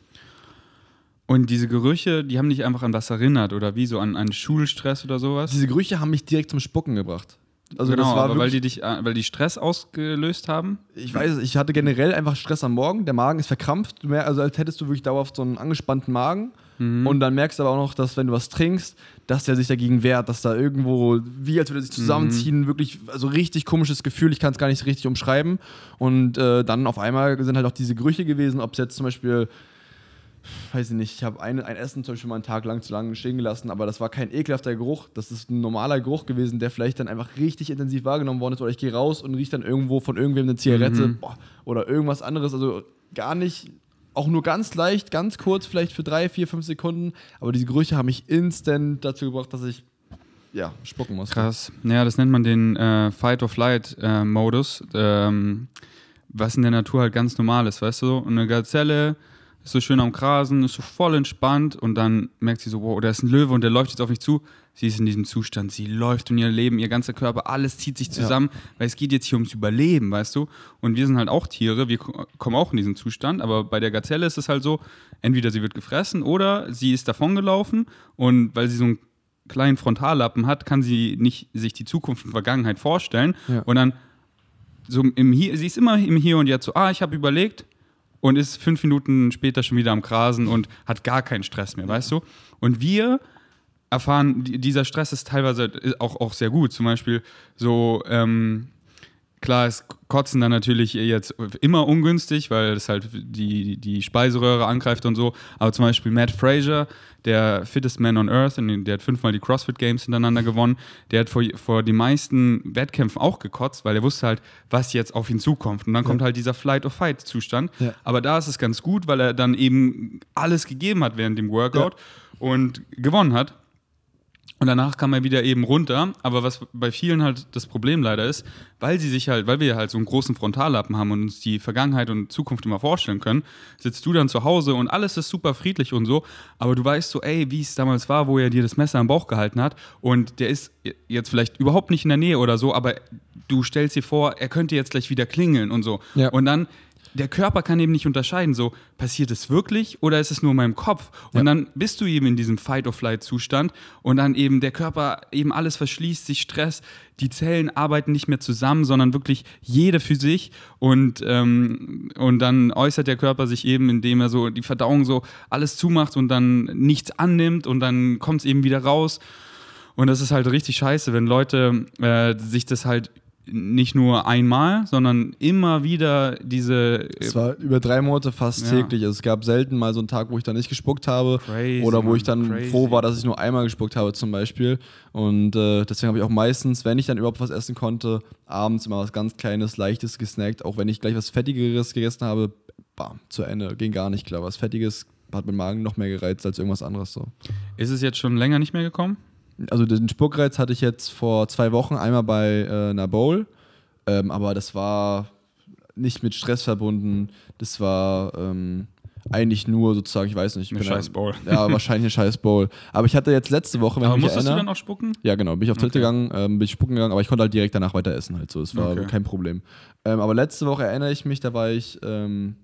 Und diese Gerüche, die haben dich einfach an was erinnert oder wie so an, an Schulstress oder sowas? Diese Gerüche haben mich direkt zum Spucken gebracht. Also genau, das war aber weil die dich, äh, weil die Stress ausgelöst haben? ich weiß, ich hatte generell einfach Stress am Morgen. Der Magen ist verkrampft, also als hättest du wirklich dauerhaft so einen angespannten Magen. Und dann merkst du aber auch noch, dass wenn du was trinkst, dass der sich dagegen wehrt, dass da irgendwo, wie als würde er sich zusammenziehen, wirklich, also richtig komisches Gefühl, ich kann es gar nicht richtig umschreiben. Und äh, dann auf einmal sind halt auch diese Gerüche gewesen, ob es jetzt zum Beispiel weiß ich nicht, ich habe ein, ein Essen zum Beispiel mal einen Tag lang zu lange stehen gelassen, aber das war kein ekelhafter Geruch. Das ist ein normaler Geruch gewesen, der vielleicht dann einfach richtig intensiv wahrgenommen worden ist. Oder ich gehe raus und rieche dann irgendwo von irgendwem eine Zigarette boah, oder irgendwas anderes. Also gar nicht, auch nur ganz leicht, ganz kurz, vielleicht für drei, vier, fünf Sekunden. Aber diese Gerüche haben mich instant dazu gebracht, dass ich ja, spucken musste. Krass. Naja, das nennt man den äh, Fight-or-Flight-Modus, ähm, was in der Natur halt ganz normal ist, weißt du? Und eine Gazelle ist so schön am Grasen, ist so voll entspannt und dann merkt sie so, wow, da ist ein Löwe und der läuft jetzt auf mich zu. Sie ist in diesem Zustand, sie läuft um ihr Leben, ihr ganzer Körper, alles zieht sich zusammen, weil es geht jetzt hier ums Überleben, weißt du? Und wir sind halt auch Tiere, wir ko- kommen auch in diesen Zustand, aber bei der Gazelle ist es halt so, entweder sie wird gefressen oder sie ist davongelaufen und weil sie so einen kleinen Frontallappen hat, kann sie nicht sich die Zukunft und Vergangenheit vorstellen Ja. und dann so im Hier, sie ist immer im Hier und Jetzt so, ah, ich habe überlegt und ist fünf Minuten später schon wieder am Grasen und hat gar keinen Stress mehr, weißt du? Und wir erfahren, die- dieser Stress ist teilweise auch, auch sehr gut. Zum Beispiel so, ähm, klar ist Kotzen dann natürlich jetzt immer ungünstig, weil es halt die, die Speiseröhre angreift und so. Aber zum Beispiel Matt Fraser, der fittest man on Earth, und der hat fünfmal die CrossFit Games hintereinander gewonnen, der hat vor, vor die meisten Wettkämpfen auch gekotzt, weil er wusste halt, was jetzt auf ihn zukommt. Und dann kommt halt dieser Flight-of-Fight-Zustand. Ja. Aber da ist es ganz gut, weil er dann eben alles gegeben hat während dem Workout und gewonnen hat. Und danach kam er wieder eben runter. Aber was bei vielen halt das Problem leider ist, weil sie sich halt, weil wir halt so einen großen Frontallappen haben und uns die Vergangenheit und Zukunft immer vorstellen können, sitzt du dann zu Hause und alles ist super friedlich und so. Aber du weißt so, ey, wie es damals war, wo er dir das Messer am Bauch gehalten hat. Und der ist jetzt vielleicht überhaupt nicht in der Nähe oder so, aber du stellst dir vor, er könnte jetzt gleich wieder klingeln und so. Ja. Und dann der Körper kann eben nicht unterscheiden, so passiert es wirklich oder ist es nur in meinem Kopf? Und Ja. dann bist du eben in diesem Fight-or-Flight-Zustand und dann eben der Körper eben alles verschließt, sich Stress, die Zellen arbeiten nicht mehr zusammen, sondern wirklich jede für sich und, ähm, und dann äußert der Körper sich eben, indem er so die Verdauung so alles zumacht und dann nichts annimmt und dann kommt es eben wieder raus. Und das ist halt richtig scheiße, wenn Leute äh, sich das halt nicht nur einmal, sondern immer wieder diese. Es war über drei Monate fast Ja. täglich. Also es gab selten mal so einen Tag, wo ich dann nicht gespuckt habe. Crazy, oder wo ich dann crazy. froh war, dass ich nur einmal gespuckt habe zum Beispiel. Und äh, deswegen habe ich auch meistens, wenn ich dann überhaupt was essen konnte, abends immer was ganz Kleines, Leichtes gesnackt. Auch wenn ich gleich was Fettigeres gegessen habe, bam, zu Ende. Ging gar nicht klar. Was Fettiges hat mein Magen noch mehr gereizt als irgendwas anderes so. Ist es jetzt schon länger nicht mehr gekommen? Also den Spuckreiz hatte ich jetzt vor zwei Wochen einmal bei äh, einer Bowl, ähm, aber das war nicht mit Stress verbunden. Das war ähm, eigentlich nur sozusagen, ich weiß nicht. ich Eine da- scheiß Bowl. Ja, wahrscheinlich eine scheiß Bowl. Aber ich hatte jetzt letzte Woche, wenn Aber ich mich musstest du erinnere, dann auch spucken? ja, genau. Bin ich auf Toilette Okay. gegangen, ähm, bin ich spucken gegangen, aber ich konnte halt direkt danach weiter essen halt so. Es war Okay. kein Problem. Ähm, aber letzte Woche erinnere ich mich, da war ich, ähm,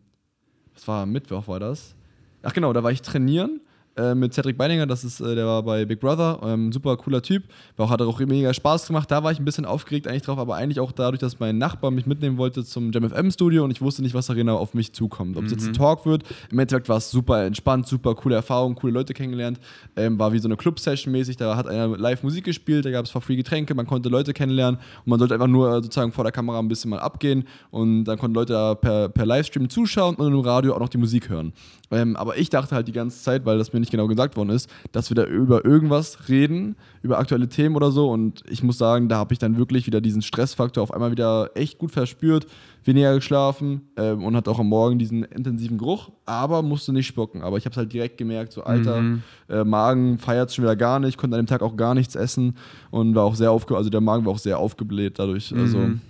was war Mittwoch war das? Ach genau, da war ich trainieren äh, mit Cedric Beininger, das ist, äh, der war bei Big Brother, ähm, super cooler Typ, war auch, hat auch mega Spaß gemacht, da war ich ein bisschen aufgeregt eigentlich drauf, aber eigentlich auch dadurch, dass mein Nachbar mich mitnehmen wollte zum JamFM Studio und ich wusste nicht, was da genau auf mich zukommt. Ob es jetzt ein Talk wird, im Endeffekt war es super entspannt, super coole Erfahrung, coole Leute kennengelernt, ähm, war wie so eine Club-Session mäßig, da hat einer live Musik gespielt, da gab es for free Getränke, man konnte Leute kennenlernen und man sollte einfach nur äh, sozusagen vor der Kamera ein bisschen mal abgehen und dann konnten Leute da per, per Livestream zuschauen und im Radio auch noch die Musik hören. Ähm, aber ich dachte halt die ganze Zeit, weil das mir nicht genau gesagt worden ist, dass wir da über irgendwas reden, über aktuelle Themen oder so und ich muss sagen, da habe ich dann wirklich wieder diesen Stressfaktor auf einmal wieder echt gut verspürt, weniger geschlafen ähm, und hatte auch am Morgen diesen intensiven Geruch, aber musste nicht spucken. Aber ich habe es halt direkt gemerkt, so Alter, äh, Magen feiert schon wieder gar nicht, konnte an dem Tag auch gar nichts essen und war auch sehr aufge also der Magen war auch sehr aufgebläht dadurch. Also Mhm.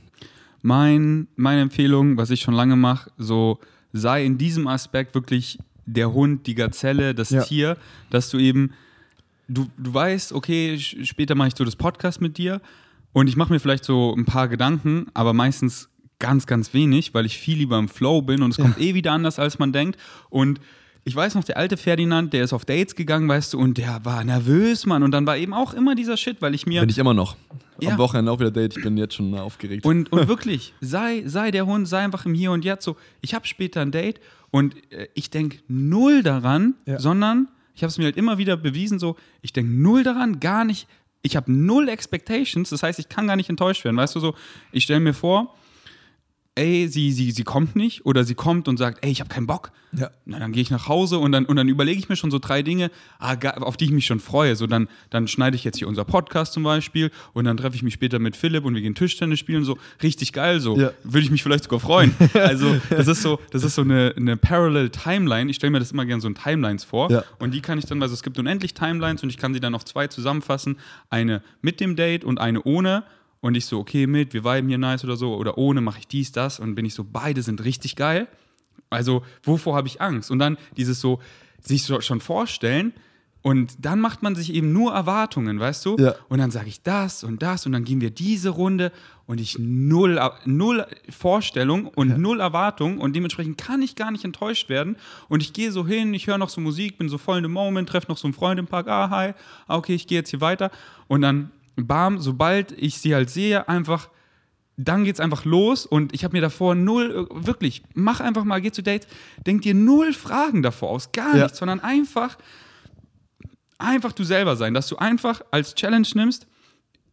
Mein, meine Empfehlung, was ich schon lange mache, so sei in diesem Aspekt wirklich der Hund, die Gazelle, das Ja. Tier, dass du eben, du, du weißt, okay, später mache ich so das Podcast mit dir und ich mache mir vielleicht so ein paar Gedanken, aber meistens ganz, ganz wenig, weil ich viel lieber im Flow bin und es kommt eh wieder anders, als man denkt. Und ich weiß noch, der alte Ferdinand, der ist auf Dates gegangen, weißt du, und der war nervös, Mann. Und dann war eben auch immer dieser Shit, weil ich mir. bin ich immer noch. Ja. Am Wochenende auch wieder Date, ich bin jetzt schon aufgeregt. Und, und wirklich, sei, sei der Hund, sei einfach im Hier und Jetzt so. Ich habe später ein Date und äh, ich denke null daran, Ja. sondern ich habe es mir halt immer wieder bewiesen, so, ich denke null daran, gar nicht. Ich habe null Expectations, das heißt, ich kann gar nicht enttäuscht werden. Weißt du so, ich stelle mir vor, ey, sie, sie, sie kommt nicht oder sie kommt und sagt, ey, ich habe keinen Bock. Ja. Na, dann gehe ich nach Hause und dann, und dann überlege ich mir schon so drei Dinge, ah, auf die ich mich schon freue. So, dann, dann schneide ich jetzt hier unser Podcast zum Beispiel und dann treffe ich mich später mit Philipp und wir gehen Tischtennis spielen. So, richtig geil. So, Ja. würde ich mich vielleicht sogar freuen. Also, das ist so, das ist so eine, eine Parallel Timeline. Ich stelle mir das immer gerne so in Timelines vor. Ja. Und die kann ich dann, also es gibt unendlich Timelines und ich kann sie dann auf zwei zusammenfassen. Eine mit dem Date und eine ohne. Und ich so, okay, mit, wir viben hier nice oder so. Oder ohne mache ich dies, das. Und bin ich so, beide sind richtig geil. Also, wovor habe ich Angst? Und dann dieses so, sich so schon vorstellen. Und dann macht man sich eben nur Erwartungen, weißt du? Ja. Und dann sage ich das und das und dann gehen wir diese Runde und ich null, null Vorstellung und null Erwartung und dementsprechend kann ich gar nicht enttäuscht werden. Und ich gehe so hin, ich höre noch so Musik, bin so voll in dem Moment, treffe noch so einen Freund im Park, ah, hi, ah, okay, ich gehe jetzt hier weiter. Und dann, bam, sobald ich sie halt sehe, einfach dann geht's einfach los und ich habe mir davor null, wirklich, mach einfach mal, geh zu Dates, denk dir null Fragen davor aus, gar Ja. nichts, sondern einfach, einfach du selber sein, dass du einfach als Challenge nimmst,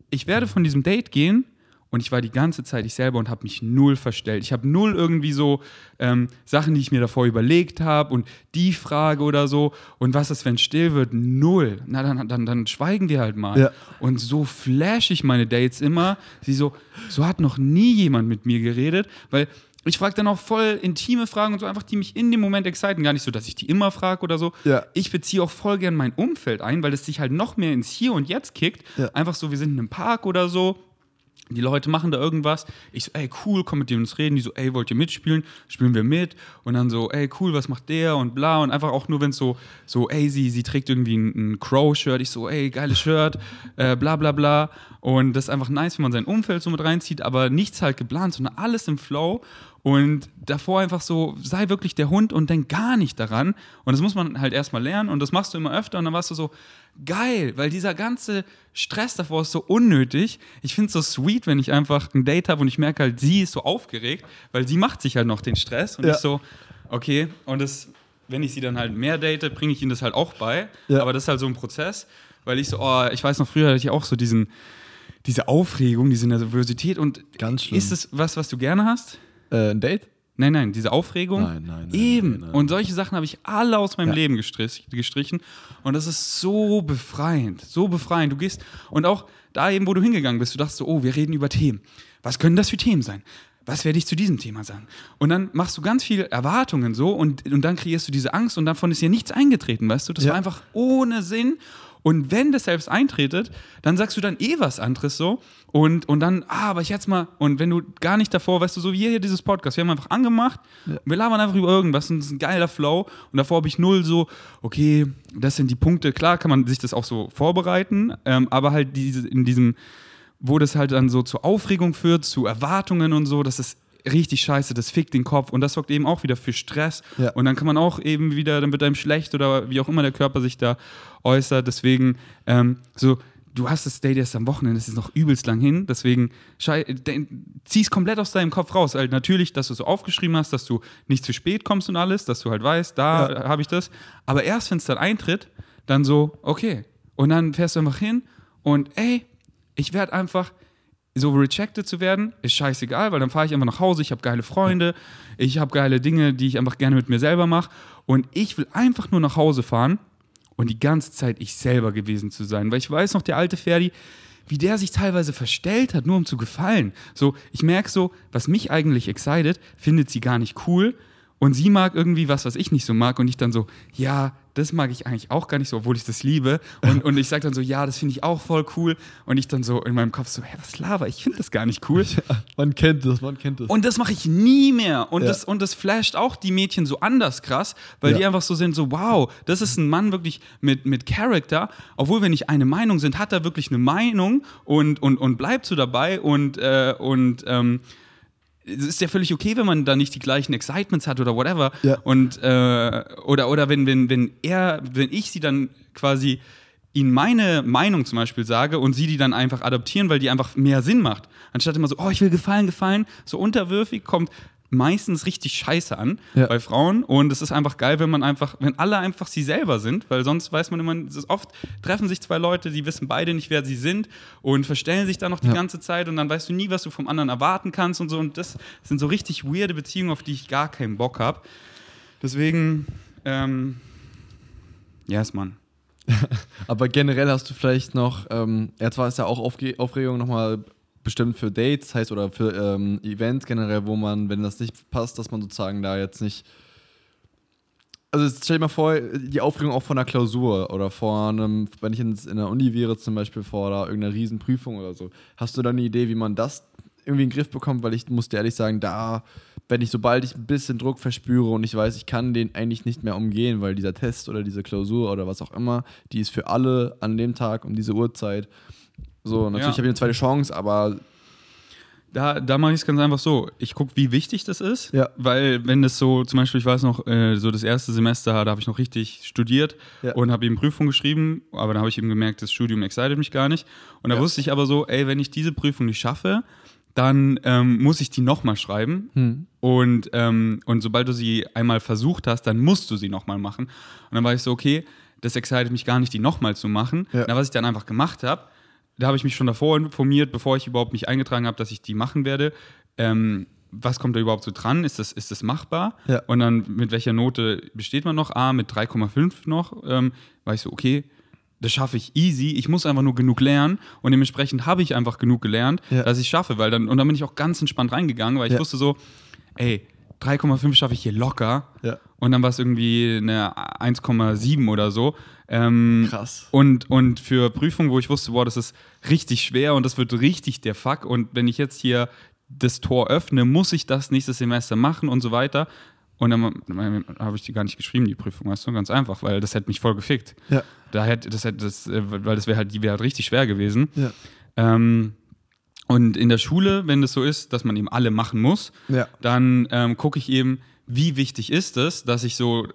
ich werde von diesem Date gehen und ich war die ganze Zeit ich selber und habe mich null verstellt. Ich habe null irgendwie so ähm, Sachen, die ich mir davor überlegt habe und die Frage oder so und was ist, wenn still wird? Null. Na, dann, dann, dann schweigen wir halt mal. Ja. Und so flash ich meine Dates immer. Sie so, so hat noch nie jemand mit mir geredet, weil ich frage dann auch voll intime Fragen und so einfach, die mich in dem Moment exciten. Gar nicht so, dass ich die immer frage oder so. Ja. Ich beziehe auch voll gern mein Umfeld ein, weil es sich halt noch mehr ins Hier und Jetzt kickt. Ja. Einfach so, wir sind in einem Park oder so. Die Leute machen da irgendwas. Ich so, ey, cool, komm mit dem ins Reden. Die so, ey, wollt ihr mitspielen? Spielen wir mit. Und dann so, ey, cool, was macht der? Und bla. Und einfach auch nur, wenn es so, so, ey, sie, sie trägt irgendwie ein, ein Crow-Shirt. Ich so, ey, geiles Shirt, äh, bla, bla, bla. Und das ist einfach nice, wenn man sein Umfeld so mit reinzieht, aber nichts halt geplant, sondern alles im Flow. Und davor einfach so, sei wirklich der Hund und denk gar nicht daran. Und das muss man halt erstmal lernen und das machst du immer öfter und dann warst du so, geil, weil dieser ganze Stress davor ist so unnötig. Ich finde es so sweet, wenn ich einfach ein Date habe und ich merke halt, sie ist so aufgeregt, weil sie macht sich halt noch den Stress und Ja. ich so, okay, und das, wenn ich sie dann halt mehr date, bringe ich ihnen das halt auch bei. Ja. Aber das ist halt so ein Prozess, weil ich so, oh, ich weiß noch, früher hatte ich auch so diesen, diese Aufregung, diese Nervosität und Ganz schlimm. ist es was, was du gerne hast? Äh, ein Date? Nein, nein, diese Aufregung. Nein, nein, nein, Eben. nein. Und solche Sachen habe ich alle aus meinem Ja. Leben gestrich, gestrichen. Und das ist so befreiend. So befreiend. Du gehst und auch da eben, wo du hingegangen bist, du dachtest so, oh, wir reden über Themen. Was können das für Themen sein? Was werde ich zu diesem Thema sagen? Und dann machst du ganz viel Erwartungen so und, und dann kreierst du diese Angst und davon ist hier nichts eingetreten, weißt du? Das Ja. war einfach ohne Sinn. Und wenn das selbst eintretet, dann sagst du dann eh was anderes so. Und, und dann, ah, aber ich jetzt mal, und wenn du gar nicht davor, weißt du, so wie hier dieses Podcast, wir haben einfach angemacht, und wir labern einfach über irgendwas und das ist ein geiler Flow. Und davor habe ich null so, okay, das sind die Punkte, klar kann man sich das auch so vorbereiten, ähm, aber halt diese, in diesem, wo das halt dann so zur Aufregung führt, zu Erwartungen und so, das ist richtig scheiße, das fickt den Kopf und das sorgt eben auch wieder für Stress. Ja. und dann kann man auch eben wieder, dann wird einem schlecht oder wie auch immer der Körper sich da äußert, deswegen ähm, so, du hast das Date erst am Wochenende, das ist noch übelst lang hin, deswegen de- zieh's komplett aus deinem Kopf raus, halt natürlich, dass du so aufgeschrieben hast, dass du nicht zu spät kommst und alles, dass du halt weißt, da Ja. habe ich das, aber erst wenn es dann eintritt, dann so, okay. Und dann fährst du einfach hin und ey, ich werde einfach so rejected zu werden, ist scheißegal, weil dann fahre ich einfach nach Hause, ich habe geile Freunde, ich habe geile Dinge, die ich einfach gerne mit mir selber mache und ich will einfach nur nach Hause fahren und die ganze Zeit ich selber gewesen zu sein, weil ich weiß noch, der alte Ferdi, wie der sich teilweise verstellt hat, nur um zu gefallen. So, ich merke so, was mich eigentlich excited, findet sie gar nicht cool und sie mag irgendwie was, was ich nicht so mag und ich dann so, ja, das mag ich eigentlich auch gar nicht so, obwohl ich das liebe. Und, und ich sage dann so, ja, das finde ich auch voll cool. Und ich dann so in meinem Kopf so, hä, was laber, ich finde das gar nicht cool. Man kennt das, man kennt das. Und das mache ich nie mehr. Und, Ja. das, und das flasht auch die Mädchen so anders krass, weil Ja. die einfach so sind, so, wow, das ist ein Mann wirklich mit, mit Charakter. Obwohl wir nicht eine Meinung sind, hat er wirklich eine Meinung und, und, und bleibt so dabei. Und, äh, und ähm, es ist ja völlig okay, wenn man da nicht die gleichen Excitements hat oder whatever. Ja. Und äh, oder, oder wenn, wenn, wenn er, wenn ich sie dann quasi ihnen meine Meinung zum Beispiel sage und sie die dann einfach adoptieren, weil die einfach mehr Sinn macht. Anstatt immer so, oh, ich will gefallen, gefallen, so unterwürfig kommt meistens richtig scheiße an Ja. bei Frauen und es ist einfach geil, wenn man einfach, wenn alle einfach sie selber sind, weil sonst weiß man immer, oft treffen sich zwei Leute, die wissen beide nicht, wer sie sind und verstellen sich dann noch die Ja. ganze Zeit und dann weißt du nie, was du vom anderen erwarten kannst und so und das sind so richtig weirde Beziehungen, auf die ich gar keinen Bock habe. Deswegen, ähm, yes, Mann. Aber generell hast du vielleicht noch, ähm, jetzt war es ja auch Aufge Aufregung nochmal bestimmt für Dates, heißt oder für ähm, Events generell, wo man, wenn das nicht passt, dass man sozusagen da jetzt nicht. Also jetzt stell dir mal vor, die Aufregung auch vor einer Klausur oder vor einem, wenn ich ins, in der Uni wäre, zum Beispiel vor da irgendeiner Riesenprüfung oder so. Hast du da eine Idee, wie man das irgendwie in den Griff bekommt? Weil ich muss dir ehrlich sagen, da, wenn ich, sobald ich ein bisschen Druck verspüre und ich weiß, ich kann den eigentlich nicht mehr umgehen, weil dieser Test oder diese Klausur oder was auch immer, die ist für alle an dem Tag um diese Uhrzeit. So, natürlich Ja. habe ich eine zweite Chance, aber Da, da mache ich es ganz einfach so. Ich gucke, wie wichtig das ist. Ja. Weil, wenn das so, zum Beispiel, ich weiß noch, äh, so das erste Semester, da habe ich noch richtig studiert Ja. und habe eben Prüfung geschrieben, aber da habe ich eben gemerkt, das Studium excited mich gar nicht. Und da wusste ich aber so, ey, wenn ich diese Prüfung nicht schaffe, dann ähm, muss ich die nochmal schreiben. Hm. Und, ähm, und sobald du sie einmal versucht hast, dann musst du sie nochmal machen. Und dann war ich so, okay, das excited mich gar nicht, die nochmal zu machen. Ja. Na, was ich dann einfach gemacht habe, da habe ich mich schon davor informiert, bevor ich überhaupt mich eingetragen habe, dass ich die machen werde. Ähm, was kommt da überhaupt so dran? Ist das, ist das machbar? Ja. Und dann mit welcher Note besteht man noch? Ah, mit 3,5 noch. Ähm, war ich so, okay, das schaffe ich easy. Ich muss einfach nur genug lernen und dementsprechend habe ich einfach genug gelernt, Ja. dass ich es schaffe. Weil dann, und dann bin ich auch ganz entspannt reingegangen, weil ich Ja. wusste so, ey, 3,5 schaffe ich hier locker. Ja. Und dann war es irgendwie eine 1,7 oder so. Ähm, Krass. Und, und für Prüfungen, wo ich wusste, boah, das ist richtig schwer und das wird richtig der Fuck. Und wenn ich jetzt hier das Tor öffne, muss ich das nächstes Semester machen und so weiter. Und dann, dann habe ich die gar nicht geschrieben, die Prüfung, weißt du, ganz einfach, weil das hätte mich voll gefickt. Ja. Da hätte, das hätte, das, äh, weil das wäre halt, die wäre halt richtig schwer gewesen. Ja. Ähm, und in der Schule, wenn das so ist, dass man eben alle machen muss, Ja. dann ähm, gucke ich eben, wie wichtig ist es, dass ich so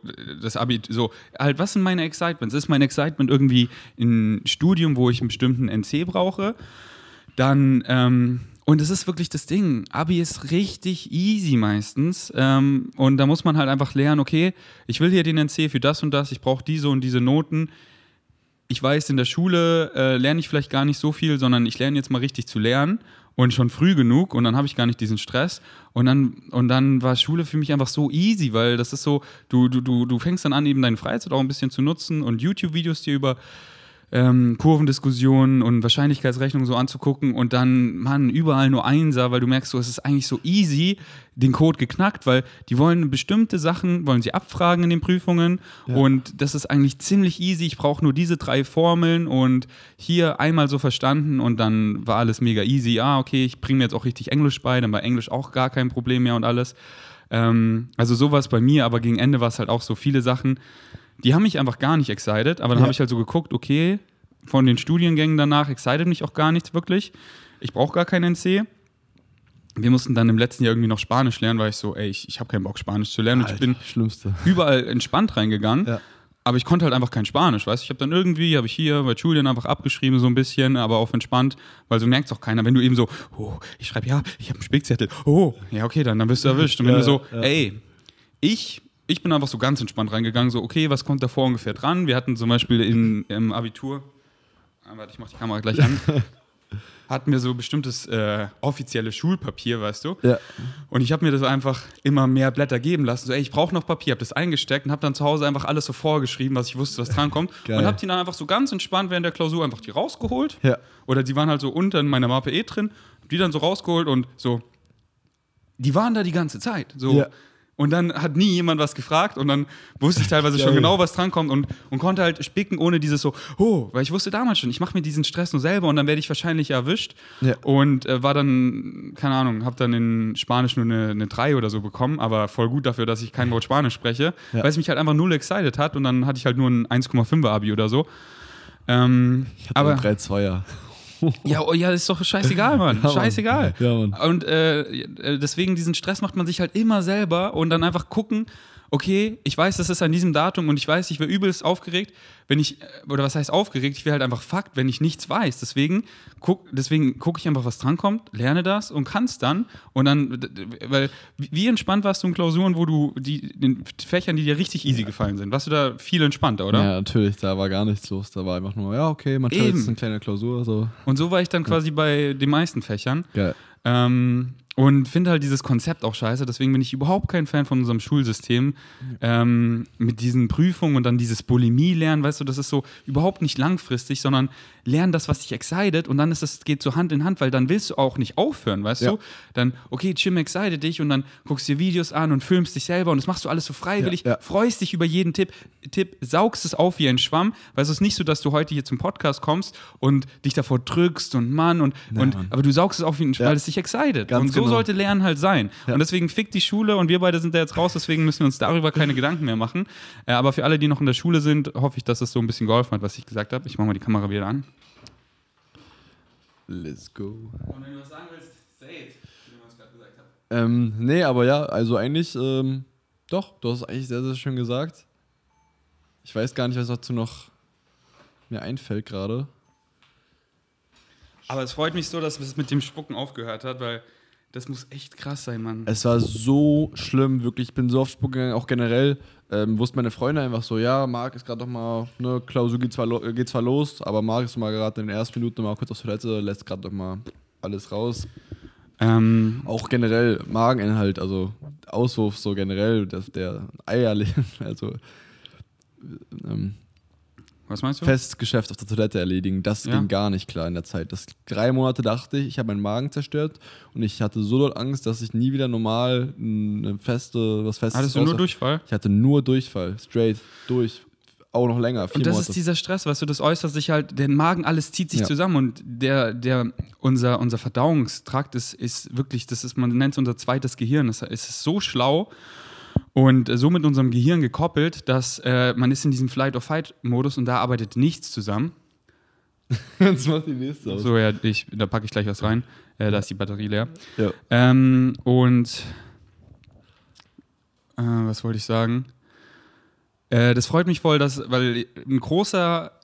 das Abi, so, halt, was sind meine Excitements? Ist mein Excitement irgendwie ein Studium, wo ich einen bestimmten NC brauche? Dann, ähm, und es ist wirklich das Ding, Abi ist richtig easy meistens. Ähm, und da muss man halt einfach lernen, okay, ich will hier den NC für das und das, ich brauche diese und diese Noten ich weiß, in der Schule äh, lerne ich vielleicht gar nicht so viel, sondern ich lerne jetzt mal richtig zu lernen und schon früh genug und dann habe ich gar nicht diesen Stress. Und dann, und dann war Schule für mich einfach so easy, weil das ist so, du, du, du, du fängst dann an, eben deine Freizeit auch ein bisschen zu nutzen und YouTube-Videos dir über ähm, Kurvendiskussionen und Wahrscheinlichkeitsrechnungen so anzugucken und dann, Mann, überall nur Einser, weil du merkst, so, es ist eigentlich so easy, den Code geknackt, weil die wollen bestimmte Sachen, wollen sie abfragen in den Prüfungen Ja. und das ist eigentlich ziemlich easy. Ich brauche nur diese drei Formeln und hier einmal so verstanden und dann war alles mega easy. Ah, okay, ich bringe mir jetzt auch richtig Englisch bei, dann war Englisch auch gar kein Problem mehr und alles. Ähm, also sowas bei mir, aber gegen Ende war es halt auch so viele Sachen, die haben mich einfach gar nicht excited, aber dann Ja. habe ich halt so geguckt, okay, von den Studiengängen danach excited mich auch gar nichts wirklich. Ich brauche gar keinen NC. Wir mussten dann im letzten Jahr irgendwie noch Spanisch lernen, weil ich so, ey, ich, ich habe keinen Bock, Spanisch zu lernen. Und ich bin Schlimmste. überall entspannt reingegangen. Ja. Aber ich konnte halt einfach kein Spanisch, weißt du? Ich habe dann irgendwie, habe ich hier bei Julian einfach abgeschrieben, so ein bisschen, aber auf entspannt, weil so merkt es auch keiner, wenn du eben so, oh, ich schreibe, ja, ich habe einen Spickzettel, oh, ja, okay, dann, dann wirst du erwischt. Und wenn Ja, du so, ey, ich, ich bin einfach so ganz entspannt reingegangen, so, okay, was kommt davor ungefähr dran? Wir hatten zum Beispiel in, im Abitur, ah, warte, ich mach die Kamera gleich an, hatten wir so bestimmtes äh, offizielles Schulpapier, weißt du? Ja. Und ich habe mir das einfach immer mehr Blätter geben lassen. So, ey, ich brauche noch Papier, habe das eingesteckt und habe dann zu Hause einfach alles so vorgeschrieben, was ich wusste, was drankommt. Geil. Und habe die dann einfach so ganz entspannt während der Klausur einfach die rausgeholt. Ja. Oder die waren halt so unter in meiner Mappe eh drin, hab die dann so rausgeholt und so. Die waren da die ganze Zeit. So. Ja. Und dann hat nie jemand was gefragt und dann wusste ich teilweise schon genau, was drankommt und, und konnte halt spicken, ohne dieses so, oh, weil ich wusste damals schon, ich mache mir diesen Stress nur selber und dann werde ich wahrscheinlich erwischt. Ja. Und äh, war dann, keine Ahnung, habe dann in Spanisch nur eine, eine 3 oder so bekommen, aber voll gut dafür, dass ich kein Wort Spanisch spreche, Ja. weil es mich halt einfach null excited hat und dann hatte ich halt nur ein 1,5er Abi oder so. Ähm, aber Aber 3-2er. Ja, oh, ja, ist doch scheißegal, Mann. Ja, Mann. scheißegal. Ja, Mann. Und äh, äh, deswegen diesen Stress macht man sich halt immer selber und dann einfach gucken, okay, ich weiß, das ist an diesem Datum und ich weiß, ich wäre übelst aufgeregt, wenn ich, äh, oder was heißt aufgeregt, ich wäre halt einfach Fakt, wenn ich nichts weiß. Deswegen guck, deswegen gucke ich einfach, was drankommt, lerne das und kann es dann. Und dann, weil, wie entspannt warst du in Klausuren, wo du die, den Fächern, die dir richtig easy gefallen sind? Warst du da viel entspannter, oder? Ja, natürlich, da war gar nichts los. Da war einfach nur, ja, okay, man schreibt jetzt eine kleine Klausur, so. Und so war ich dann quasi bei den meisten Fächern. Geil. Ähm, und finde halt dieses Konzept auch scheiße. Deswegen bin ich überhaupt kein Fan von unserem Schulsystem. Ähm, mit diesen Prüfungen und dann dieses Bulimie lernen, weißt du, das ist so überhaupt nicht langfristig, sondern lernen das, was dich excited und dann ist das, geht so Hand in Hand, weil dann willst du auch nicht aufhören, weißt Ja. du? Dann, okay, Jim excited dich und dann guckst dir Videos an und filmst dich selber und das machst du alles so freiwillig, Ja, ja. freust dich über jeden Tipp, Tipp, saugst es auf wie ein Schwamm, weil es ist nicht so, dass du heute hier zum Podcast kommst und dich davor drückst und Mann und, und Mann. aber du saugst es auf wie ein Schwamm, weil es dich excited. Ganz und so genau. sollte Lernen halt sein. Und deswegen fickt die Schule und wir beide sind da jetzt raus, deswegen müssen wir uns darüber keine Gedanken mehr machen. Äh, aber für alle, die noch in der Schule sind, hoffe ich, dass es so ein bisschen geholfen hat, was ich gesagt habe. Ich mache mal die Kamera wieder an. Let's go. Und wenn du was sagen willst, say it, wie du was gerade gesagt hast. Ähm, nee, aber ja, also eigentlich, ähm, doch, du hast es eigentlich sehr, sehr schön gesagt. Ich weiß gar nicht, was dazu noch mir einfällt gerade. Aber es freut mich so, dass es mit dem Spucken aufgehört hat, weil das muss echt krass sein, Mann. Es war so schlimm, wirklich. Ich bin so oft Spuck gegangen, auch generell. Ähm, wussten meine Freunde einfach so, ja, Marc ist gerade noch mal, ne, Klausur geht zwar, geht zwar los, aber Marc ist mal gerade in den ersten Minuten mal kurz auf Toilette, lässt gerade noch mal alles raus. Ähm, Auch generell Mageninhalt, also Auswurf so generell, das, der Eierling, also ähm, Was meinst du? Festgeschäft auf der Toilette erledigen. Das Ja. ging gar nicht klar in der Zeit. Das drei Monate dachte ich, ich habe meinen Magen zerstört und ich hatte so doll Angst, dass ich nie wieder normal eine feste, was festes Hattest du nur Durchfall? Ich hatte nur Durchfall, straight durch, auch noch länger, Und das Monate. ist dieser Stress, weißt du, das äußert sich halt, der Magen, alles zieht sich Ja. zusammen und der, der, unser, unser Verdauungstrakt ist, ist wirklich, das ist, man nennt es unser zweites Gehirn. Es ist so schlau und so mit unserem Gehirn gekoppelt, dass äh, man ist in diesem Flight-or-Fight-Modus und da arbeitet nichts zusammen. Jetzt macht die nächste aus. So, ja, ich, da packe ich gleich was rein. Äh, da ist die Batterie leer. Ja. Ähm, und äh, was wollte ich sagen? Äh, das freut mich voll, dass, weil ein großer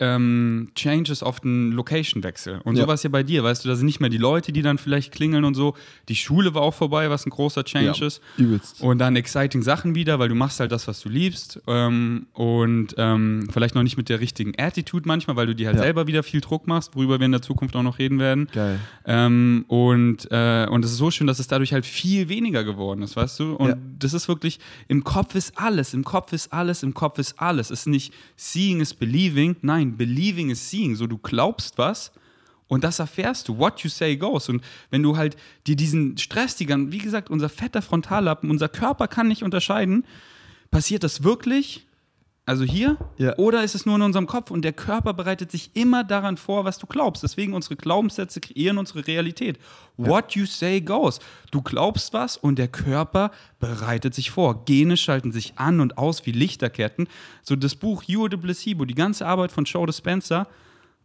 ähm, Change ist oft ein Location-Wechsel. Und so Ja. war es ja bei dir, weißt du, da sind nicht mehr die Leute, die dann vielleicht klingeln und so. Die Schule war auch vorbei, was ein großer Change Ja. ist. Übelst. Und dann exciting Sachen wieder, weil du machst halt das, was du liebst. Ähm, und ähm, vielleicht noch nicht mit der richtigen Attitude manchmal, weil du dir halt Ja. selber wieder viel Druck machst, worüber wir in der Zukunft auch noch reden werden. Geil. Ähm, und, äh, und es ist so schön, dass es dadurch halt viel weniger geworden ist, weißt du? Und das ist wirklich, im Kopf ist alles, im Kopf ist alles, im Kopf ist alles. Es ist nicht seeing is believing, nein, believing is seeing. So, du glaubst was und das erfährst du. What you say goes. Und wenn du halt dir diesen Stress, die wie gesagt, unser fetter Frontallappen, unser Körper kann nicht unterscheiden, passiert das wirklich? Also hier? Ja. Oder ist es nur in unserem Kopf und der Körper bereitet sich immer daran vor, was du glaubst. Deswegen unsere Glaubenssätze kreieren unsere Realität. What you say goes. Du glaubst was und der Körper bereitet sich vor. Gene schalten sich an und aus wie Lichterketten. So das Buch You are the Placebo, die ganze Arbeit von Joe Dispenza,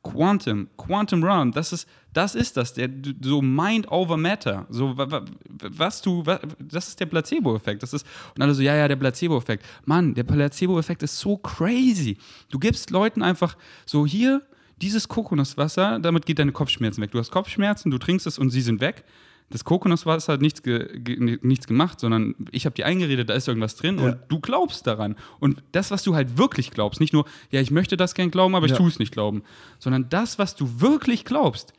Quantum, Quantum Realm, das ist das, ist das der, so Mind over Matter. So, wa- wa- was du, wa- das ist der Placebo-Effekt. Und alle so, ja, ja, der Placebo-Effekt. Mann, der Placebo-Effekt ist so crazy. Du gibst Leuten einfach so hier dieses Kokosnusswasser, damit geht deine Kopfschmerzen weg. Du hast Kopfschmerzen, du trinkst es und sie sind weg. Das Kokosnusswasser hat nichts, ge, ge, nichts gemacht, sondern ich habe dir eingeredet, da ist irgendwas drin Ja. und du glaubst daran. Und das, was du halt wirklich glaubst, nicht nur, ja, ich möchte das gern glauben, aber ich Ja. tue es nicht glauben, sondern das, was du wirklich glaubst,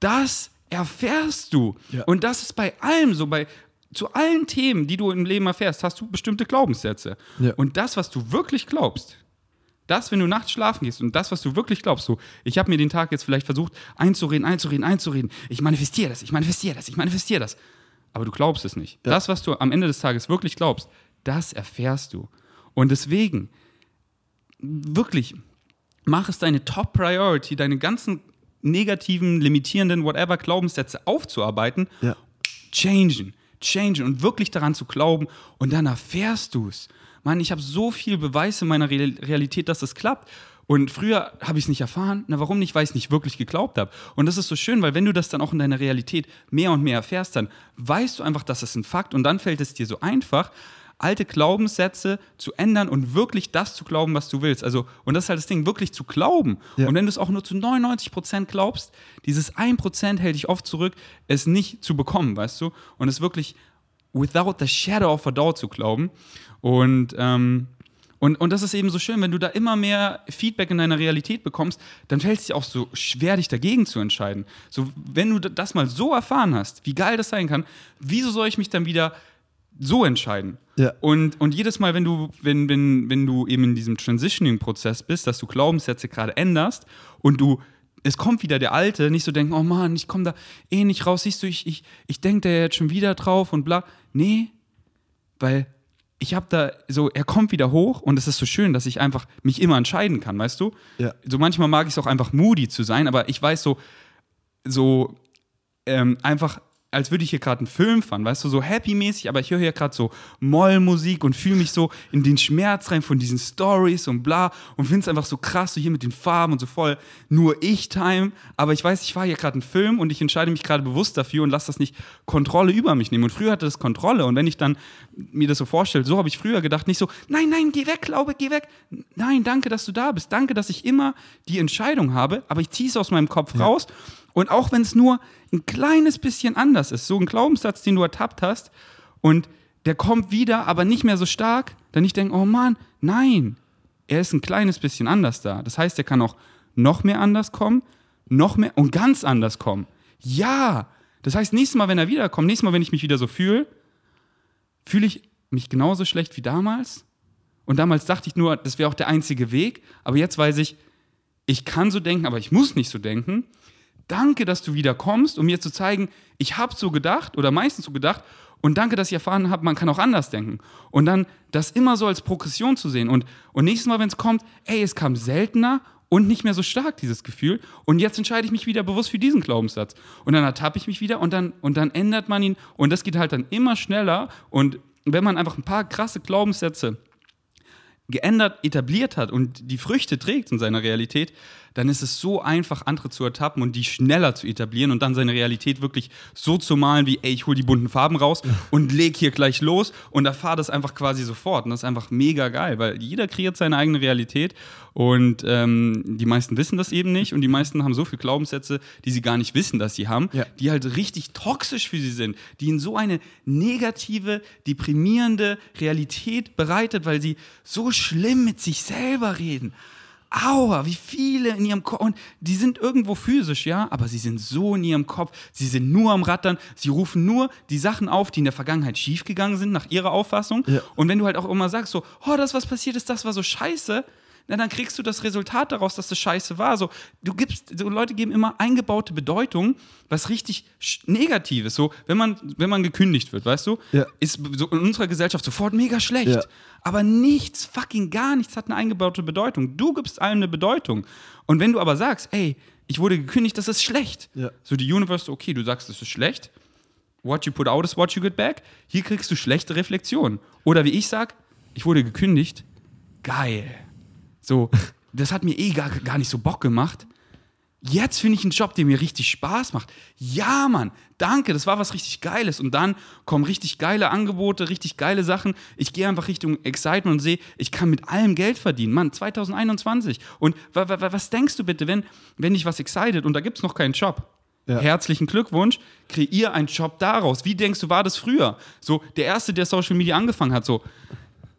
das erfährst du. Ja. Und das ist bei allem so, bei zu allen Themen, die du im Leben erfährst, hast du bestimmte Glaubenssätze. Und das, was du wirklich glaubst, das, wenn du nachts schlafen gehst und das, was du wirklich glaubst, so, ich habe mir den Tag jetzt vielleicht versucht einzureden, einzureden, einzureden, ich manifestiere das, ich manifestiere das, ich manifestiere das. Aber du glaubst es nicht. Ja. Das, was du am Ende des Tages wirklich glaubst, das erfährst du. Und deswegen, wirklich, mach es deine Top Priority, deine ganzen negativen, limitierenden, whatever Glaubenssätze aufzuarbeiten Ja. changen, changen und wirklich daran zu glauben und dann erfährst du es. Mann, ich habe so viel Beweis in meiner Real- Realität, dass es klappt. Und früher habe ich es nicht erfahren. Na, warum nicht? Weil ich es nicht wirklich geglaubt habe. Und das ist so schön, weil wenn du das dann auch in deiner Realität mehr und mehr erfährst, dann weißt du einfach, das ist ein Fakt und dann fällt es dir so einfach, alte Glaubenssätze zu ändern und wirklich das zu glauben, was du willst. Also, und das ist halt das Ding, wirklich zu glauben. Ja. Und wenn du es auch nur zu 99% glaubst, dieses 1% hält dich oft zurück, es nicht zu bekommen, weißt du? Und es wirklich without the shadow of a doubt zu glauben. Und, ähm, und, und das ist eben so schön, wenn du da immer mehr Feedback in deiner Realität bekommst, dann fällt es dir auch so schwer, dich dagegen zu entscheiden. So, wenn du das mal so erfahren hast, wie geil das sein kann, wieso soll ich mich dann wieder so entscheiden? Ja. Und, und jedes Mal, wenn du, wenn, wenn, wenn du eben in diesem Transitioning-Prozess bist, dass du Glaubenssätze gerade änderst und du, es kommt wieder der Alte, nicht so denken, oh Mann, ich komme da eh nicht raus, siehst du, ich, ich, ich denke da jetzt schon wieder drauf und bla. Nee, weil ich habe da so, er kommt wieder hoch und es ist so schön, dass ich einfach mich immer entscheiden kann, weißt du? Ja. So manchmal mag ich es auch einfach moody zu sein, aber ich weiß so, so ähm, einfach, als würde ich hier gerade einen Film fahren, weißt du, so happy-mäßig, aber ich höre hier gerade so Mollmusik und fühle mich so in den Schmerz rein von diesen Stories und bla und finde es einfach so krass, so hier mit den Farben und so voll nur ich-Time, aber ich weiß, ich fahre hier gerade einen Film und ich entscheide mich gerade bewusst dafür und lasse das nicht Kontrolle über mich nehmen. Und früher hatte das Kontrolle und wenn ich dann mir das so vorstelle, so habe ich früher gedacht, nicht so, nein, nein, geh weg, Glaube, geh weg. Nein, danke, dass du da bist. Danke, dass ich immer die Entscheidung habe, aber ich ziehe es aus meinem Kopf raus und auch wenn es nur ein kleines bisschen anders ist, so ein Glaubenssatz, den du ertappt hast und der kommt wieder, aber nicht mehr so stark, dann ich denke, oh Mann, nein, er ist ein kleines bisschen anders da. Das heißt, er kann auch noch mehr anders kommen, noch mehr und ganz anders kommen. Ja, das heißt, nächstes Mal, wenn er wiederkommt, nächstes Mal, wenn ich mich wieder so fühle, fühle ich mich genauso schlecht wie damals Und damals dachte ich nur, das wäre auch der einzige Weg. Aber jetzt weiß ich, ich kann so denken, aber ich muss nicht so denken. Danke, dass du wieder kommst, um mir zu zeigen, ich habe so gedacht oder meistens so gedacht. Und danke, dass ich erfahren habe, man kann auch anders denken. Und dann das immer so als Progression zu sehen. Und, und nächstes Mal, wenn es kommt, ey, es kam seltener und nicht mehr so stark, dieses Gefühl. Und jetzt entscheide ich mich wieder bewusst für diesen Glaubenssatz. Und dann ertappe ich mich wieder und dann, und dann ändert man ihn. Und das geht halt dann immer schneller. Und wenn man einfach ein paar krasse Glaubenssätze geändert, etabliert hat und die Früchte trägt in seiner Realität, dann ist es so einfach, andere zu ertappen und die schneller zu etablieren und dann seine Realität wirklich so zu malen, wie, ey, ich hole die bunten Farben raus und leg hier gleich los und erfahre das einfach quasi sofort. Und das ist einfach mega geil, weil jeder kreiert seine eigene Realität und ähm, die meisten wissen das eben nicht und die meisten haben so viele Glaubenssätze, die sie gar nicht wissen, dass sie haben, ja. die halt richtig toxisch für sie sind, die ihnen so eine negative, deprimierende Realität bereitet, weil sie so schlimm mit sich selber reden aua, wie viele in ihrem Kopf. Und die sind irgendwo physisch, ja, aber sie sind so in ihrem Kopf. Sie sind nur am Rattern. Sie rufen nur die Sachen auf, die in der Vergangenheit schiefgegangen sind, nach ihrer Auffassung. Ja. Und wenn du halt auch immer sagst, so, oh, das, was passiert ist, das war so scheiße, na, dann kriegst du das Resultat daraus, dass das scheiße war. So, du gibst, so Leute geben immer eingebaute Bedeutung, was richtig negativ ist. So, wenn man, wenn man gekündigt wird, weißt du, ja. ist so in unserer Gesellschaft sofort mega schlecht. Ja. Aber nichts, fucking gar nichts hat eine eingebaute Bedeutung. Du gibst allem eine Bedeutung. Und wenn du aber sagst, ey, ich wurde gekündigt, das ist schlecht. Ja. So die Universe, okay, du sagst, das ist schlecht. What you put out is what you get back. Hier kriegst du schlechte Reflexion. Oder wie ich sag, ich wurde gekündigt. Geil. So, das hat mir eh gar, gar nicht so Bock gemacht. Jetzt finde ich einen Job, der mir richtig Spaß macht. Ja, Mann, danke, das war was richtig Geiles. Und dann kommen richtig geile Angebote, richtig geile Sachen. Ich gehe einfach Richtung Excitement und sehe, ich kann mit allem Geld verdienen. Mann, 2021. Und was denkst du bitte, wenn, wenn dich was excited und da gibt es noch keinen Job? Ja. Herzlichen Glückwunsch, kreier einen Job daraus. Wie denkst du, war das früher? So, der Erste, der Social Media angefangen hat, so,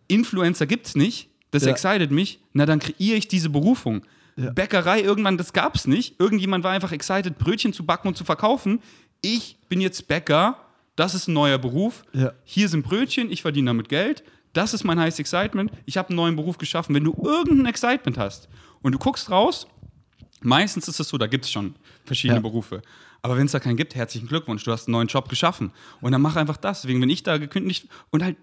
Influencer gibt es nicht, das ja. excited mich, na dann kreiere ich diese Berufung. Ja. Bäckerei irgendwann, das gab es nicht. Irgendjemand war einfach excited, Brötchen zu backen und zu verkaufen. Ich bin jetzt Bäcker, das ist ein neuer Beruf. Ja. Hier sind Brötchen, ich verdiene damit Geld. Das ist mein heißes Excitement. Ich habe einen neuen Beruf geschaffen. Wenn du irgendein Excitement hast und du guckst raus, meistens ist es so, da gibt es schon verschiedene ja. Berufe. Aber wenn es da keinen gibt, herzlichen Glückwunsch, du hast einen neuen Job geschaffen. Und dann mach einfach das. Deswegen, wenn ich da gekündigt und halt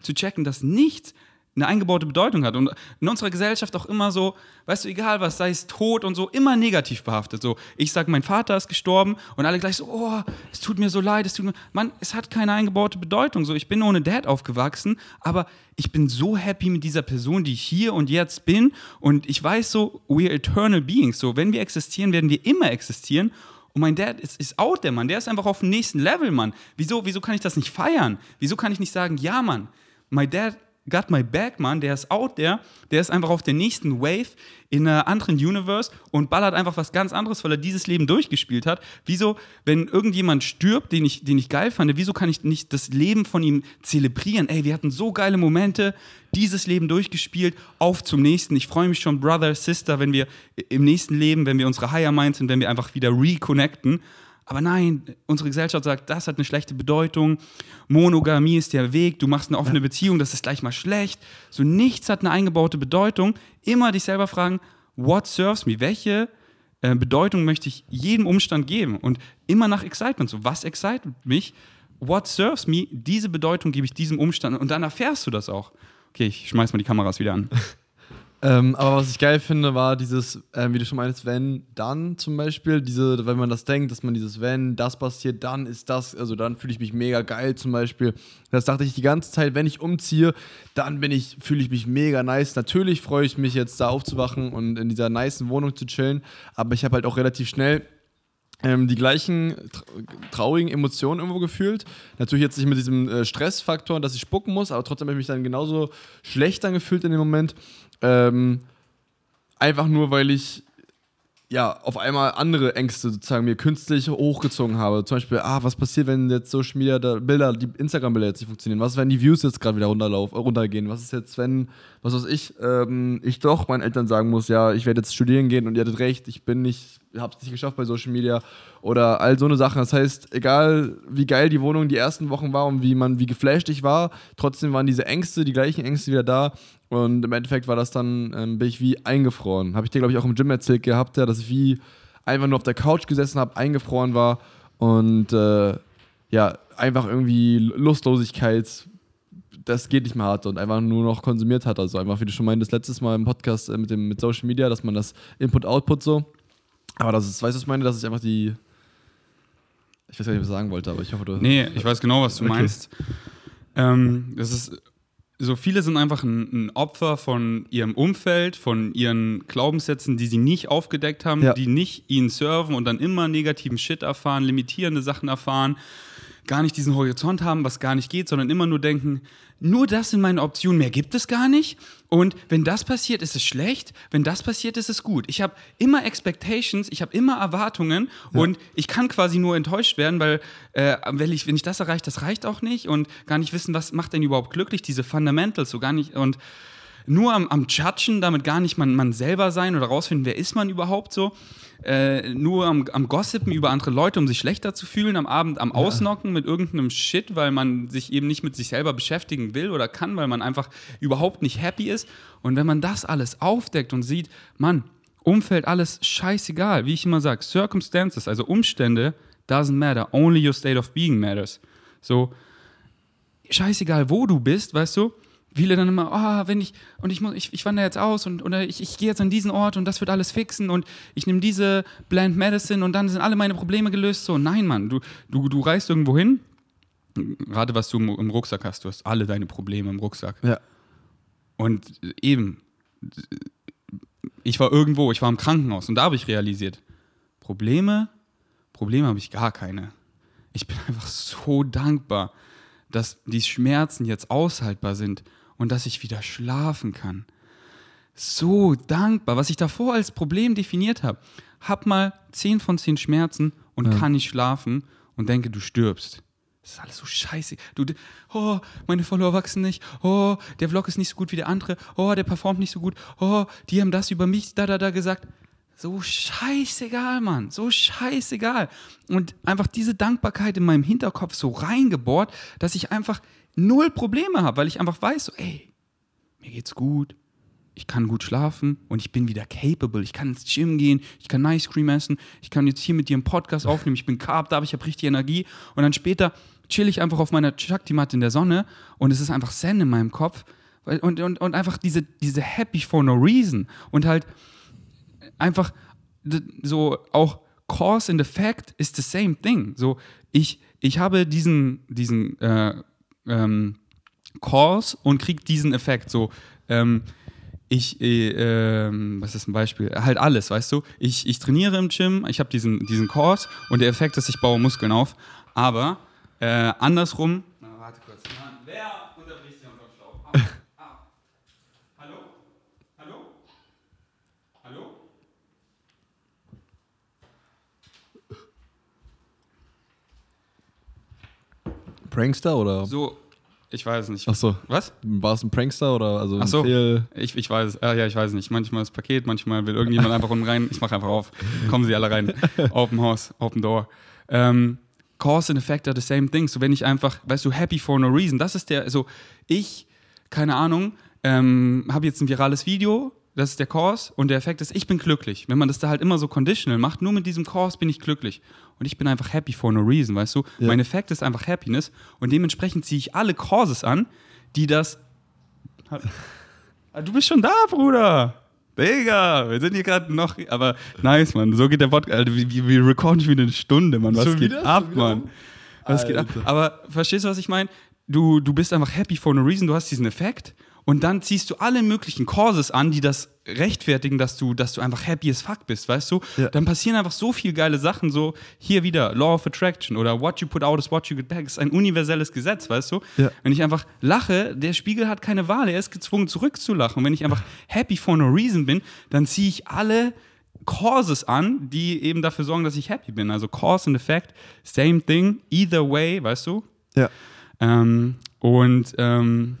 zu checken, dass nichts eine eingebaute Bedeutung hat. Und in unserer Gesellschaft auch immer so, weißt du, egal was, sei es tot und so, immer negativ behaftet. So, ich sage, mein Vater ist gestorben und alle gleich so, oh, es tut mir so leid, es tut mir. Mann, es hat keine eingebaute Bedeutung. So, ich bin ohne Dad aufgewachsen, aber ich bin so happy mit dieser Person, die ich hier und jetzt bin. Und ich weiß so, we're eternal beings. So, wenn wir existieren, werden wir immer existieren. Und mein Dad ist, ist out der Mann. Der ist einfach auf dem nächsten Level, Mann. Wieso, wieso kann ich das nicht feiern? Wieso kann ich nicht sagen, ja, Mann, my dad got my back, Mann, der ist out there, der ist einfach auf der nächsten Wave in einer anderen Universe und ballert einfach was ganz anderes, weil er dieses Leben durchgespielt hat. Wieso, wenn irgendjemand stirbt, den ich, den ich geil fand, wieso kann ich nicht das Leben von ihm zelebrieren? Ey, wir hatten so geile Momente, dieses Leben durchgespielt, auf zum nächsten. Ich freue mich schon, Brother, Sister, wenn wir im nächsten Leben, wenn wir unsere Higher Minds sind, wenn wir einfach wieder reconnecten. Aber nein, unsere Gesellschaft sagt, das hat eine schlechte Bedeutung. Monogamie ist der Weg, du machst eine offene ja. Beziehung, das ist gleich mal schlecht. So nichts hat eine eingebaute Bedeutung. Immer dich selber fragen, what serves me? Welche äh, Bedeutung möchte ich jedem Umstand geben? Und immer nach Excitement. So, was excited mich? What serves me? Diese Bedeutung gebe ich diesem Umstand. Und dann erfährst du das auch. Okay, ich schmeiß mal die Kameras wieder an. Ähm, aber was ich geil finde, war dieses, äh, wie du schon meinst, wenn, dann zum Beispiel, diese, wenn man das denkt, dass man dieses, wenn das passiert, dann ist das, also dann fühle ich mich mega geil zum Beispiel. Das dachte ich die ganze Zeit, wenn ich umziehe, dann bin ich, fühle ich mich mega nice. Natürlich freue ich mich jetzt da aufzuwachen und in dieser niceen Wohnung zu chillen, aber ich habe halt auch relativ schnell ähm, die gleichen traurigen Emotionen irgendwo gefühlt. Natürlich jetzt nicht mit diesem äh, Stressfaktor, dass ich spucken muss, aber trotzdem habe ich mich dann genauso schlecht dann gefühlt in dem Moment. Ähm, einfach nur, weil ich ja auf einmal andere Ängste sozusagen mir künstlich hochgezogen habe. Zum Beispiel, ah, was passiert, wenn jetzt Social Media Bilder, die Instagram-Bilder jetzt nicht funktionieren? Was ist, wenn die Views jetzt gerade wieder runterlaufen, runtergehen? Was ist jetzt, wenn, was weiß ich, ähm, ich doch meinen Eltern sagen muss, ja, ich werde jetzt studieren gehen und ihr hattet recht, ich bin nicht habe es nicht geschafft bei Social Media oder all so eine Sachen. Das heißt, egal wie geil die Wohnung die ersten Wochen war und wie man, wie geflasht ich war, trotzdem waren diese Ängste, die gleichen Ängste wieder da. Und im Endeffekt war das dann, ähm, bin ich wie eingefroren. Habe ich dir, glaube ich, auch im Gym erzählt gehabt, ja, dass ich wie einfach nur auf der Couch gesessen habe, eingefroren war und äh, ja, einfach irgendwie Lustlosigkeit, das geht nicht mehr hatte und einfach nur noch konsumiert hat. Also einfach, wie du schon meintest, letztes Mal im Podcast äh, mit, dem, mit Social Media, dass man das Input-Output so. Aber das ist, weißt du, was ich meine? Das ist einfach die. Ich weiß gar nicht, was ich sagen wollte, aber ich hoffe, du. Nee, ich weiß genau, was du Okay. meinst. Ähm, das ist, so viele sind einfach ein, ein Opfer von ihrem Umfeld, von ihren Glaubenssätzen, die sie nicht aufgedeckt haben, Ja. die nicht ihnen serven und dann immer negativen Shit erfahren, limitierende Sachen erfahren, gar nicht diesen Horizont haben, was gar nicht geht, sondern immer nur denken, nur das sind meine Optionen, mehr gibt es gar nicht. Und wenn das passiert, ist es schlecht. Wenn das passiert, ist es gut. Ich habe immer Expectations, ich habe immer Erwartungen und ich kann quasi nur enttäuscht werden, weil äh, wenn, ich, wenn ich das erreiche, das reicht auch nicht und gar nicht wissen, was macht denn überhaupt glücklich, diese Fundamentals, so gar nicht und nur am, am Judgen, damit gar nicht man, man selber sein oder rausfinden, wer ist man überhaupt so. Äh, nur am, am Gossipen über andere Leute, um sich schlechter zu fühlen, am Abend am Ausnocken mit irgendeinem Shit, weil man sich eben nicht mit sich selber beschäftigen will oder kann, weil man einfach überhaupt nicht happy ist. Und wenn man das alles aufdeckt und sieht, Mann, Umfeld, alles scheißegal, wie ich immer sage, Circumstances, also Umstände, doesn't matter, only your state of being matters. So, scheißegal, wo du bist, weißt du? Viele dann immer, ah, wenn ich, und ich muss, ich, ich wandere jetzt aus und oder ich, ich gehe jetzt an diesen Ort und das wird alles fixen und ich nehme diese Bland Medicine und dann sind alle meine Probleme gelöst. So, nein, Mann, du, du, du reist irgendwo hin, gerade was du im, im Rucksack hast, du hast alle deine Probleme im Rucksack. Ja. Und eben, ich war irgendwo, ich war im Krankenhaus und da habe ich realisiert, Probleme, Probleme habe ich gar keine. Ich bin einfach so dankbar, dass die Schmerzen jetzt aushaltbar sind und dass ich wieder schlafen kann. So dankbar, was ich davor als Problem definiert habe. Hab mal 10 von 10 Schmerzen und kann nicht schlafen und denke, du stirbst. Das ist alles so scheiße. Du, oh, meine Follower wachsen nicht. Oh, der Vlog ist nicht so gut wie der andere. Oh, der performt nicht so gut. Oh, die haben das über mich da, da, da gesagt. So scheißegal, Mann. So scheißegal. Und einfach diese Dankbarkeit in meinem Hinterkopf so reingebohrt, dass ich einfach null Probleme habe, weil ich einfach weiß, so, ey, mir geht's gut, ich kann gut schlafen und ich bin wieder capable. Ich kann ins Gym gehen, ich kann Ice Cream essen, ich kann jetzt hier mit dir einen Podcast aufnehmen, ich bin carb da, ich habe richtig Energie. Und dann später chill ich einfach auf meiner Shakti-Matte in der Sonne und es ist einfach Zen in meinem Kopf. Und, und, und einfach diese, diese Happy for no reason. Und halt einfach so auch Cause and Effect is the same thing. So, ich, ich habe diesen, diesen äh, ähm, Cause und kriege diesen Effekt. So, ähm, ich, äh, ähm, was ist ein Beispiel? Halt alles, weißt du? Ich, ich trainiere im Gym, ich habe diesen, diesen Cause und der Effekt ist, ich baue Muskeln auf. Aber äh, andersrum. Na, warte kurz. Wer Prankster oder? So, ich weiß nicht. Ach so. Was? War es ein Prankster oder also Ach so. Fehl? Ich, ich weiß, äh, ja, ich weiß nicht. Manchmal ist Paket, manchmal will irgendjemand einfach unten rein. Ich mache einfach auf. Kommen Sie alle rein. Open House, Open Door. Ähm, Cause and Effect are the same thing. So, wenn ich einfach, weißt du, happy for no reason, das ist der, so, ich, keine Ahnung, ähm, habe jetzt ein virales Video, das ist der Cause und der Effekt ist, ich bin glücklich. Wenn man das da halt immer so conditional macht, nur mit diesem Cause bin ich glücklich. Und ich bin einfach happy for no reason, weißt du? Ja. Mein Effekt ist einfach Happiness und dementsprechend ziehe ich alle Causes an, die das Ah, Du bist schon da, Bruder. Digga, wir sind hier gerade noch. Aber nice, Mann. So geht der Podcast. Alter, wir, wir recorden schon wieder eine Stunde, Mann. Was Schon geht wieder? ab? Mann? Was geht ab? Aber verstehst du, was ich meine? Du, du bist einfach happy for no reason. Du hast diesen Effekt. Und dann ziehst du alle möglichen Causes an, die das rechtfertigen, dass du, dass du einfach happy as fuck bist, weißt du? Ja. Dann passieren einfach so viele geile Sachen, so hier wieder Law of Attraction oder What you put out is what you get back. ist ein universelles Gesetz, weißt du? Ja. Wenn ich einfach lache, der Spiegel hat keine Wahl, er ist gezwungen zurückzulachen. Und wenn ich einfach happy for no reason bin, dann ziehe ich alle Causes an, die eben dafür sorgen, dass ich happy bin. Also Cause and Effect, same thing, either way, weißt du? Ja. Ähm, und, ähm,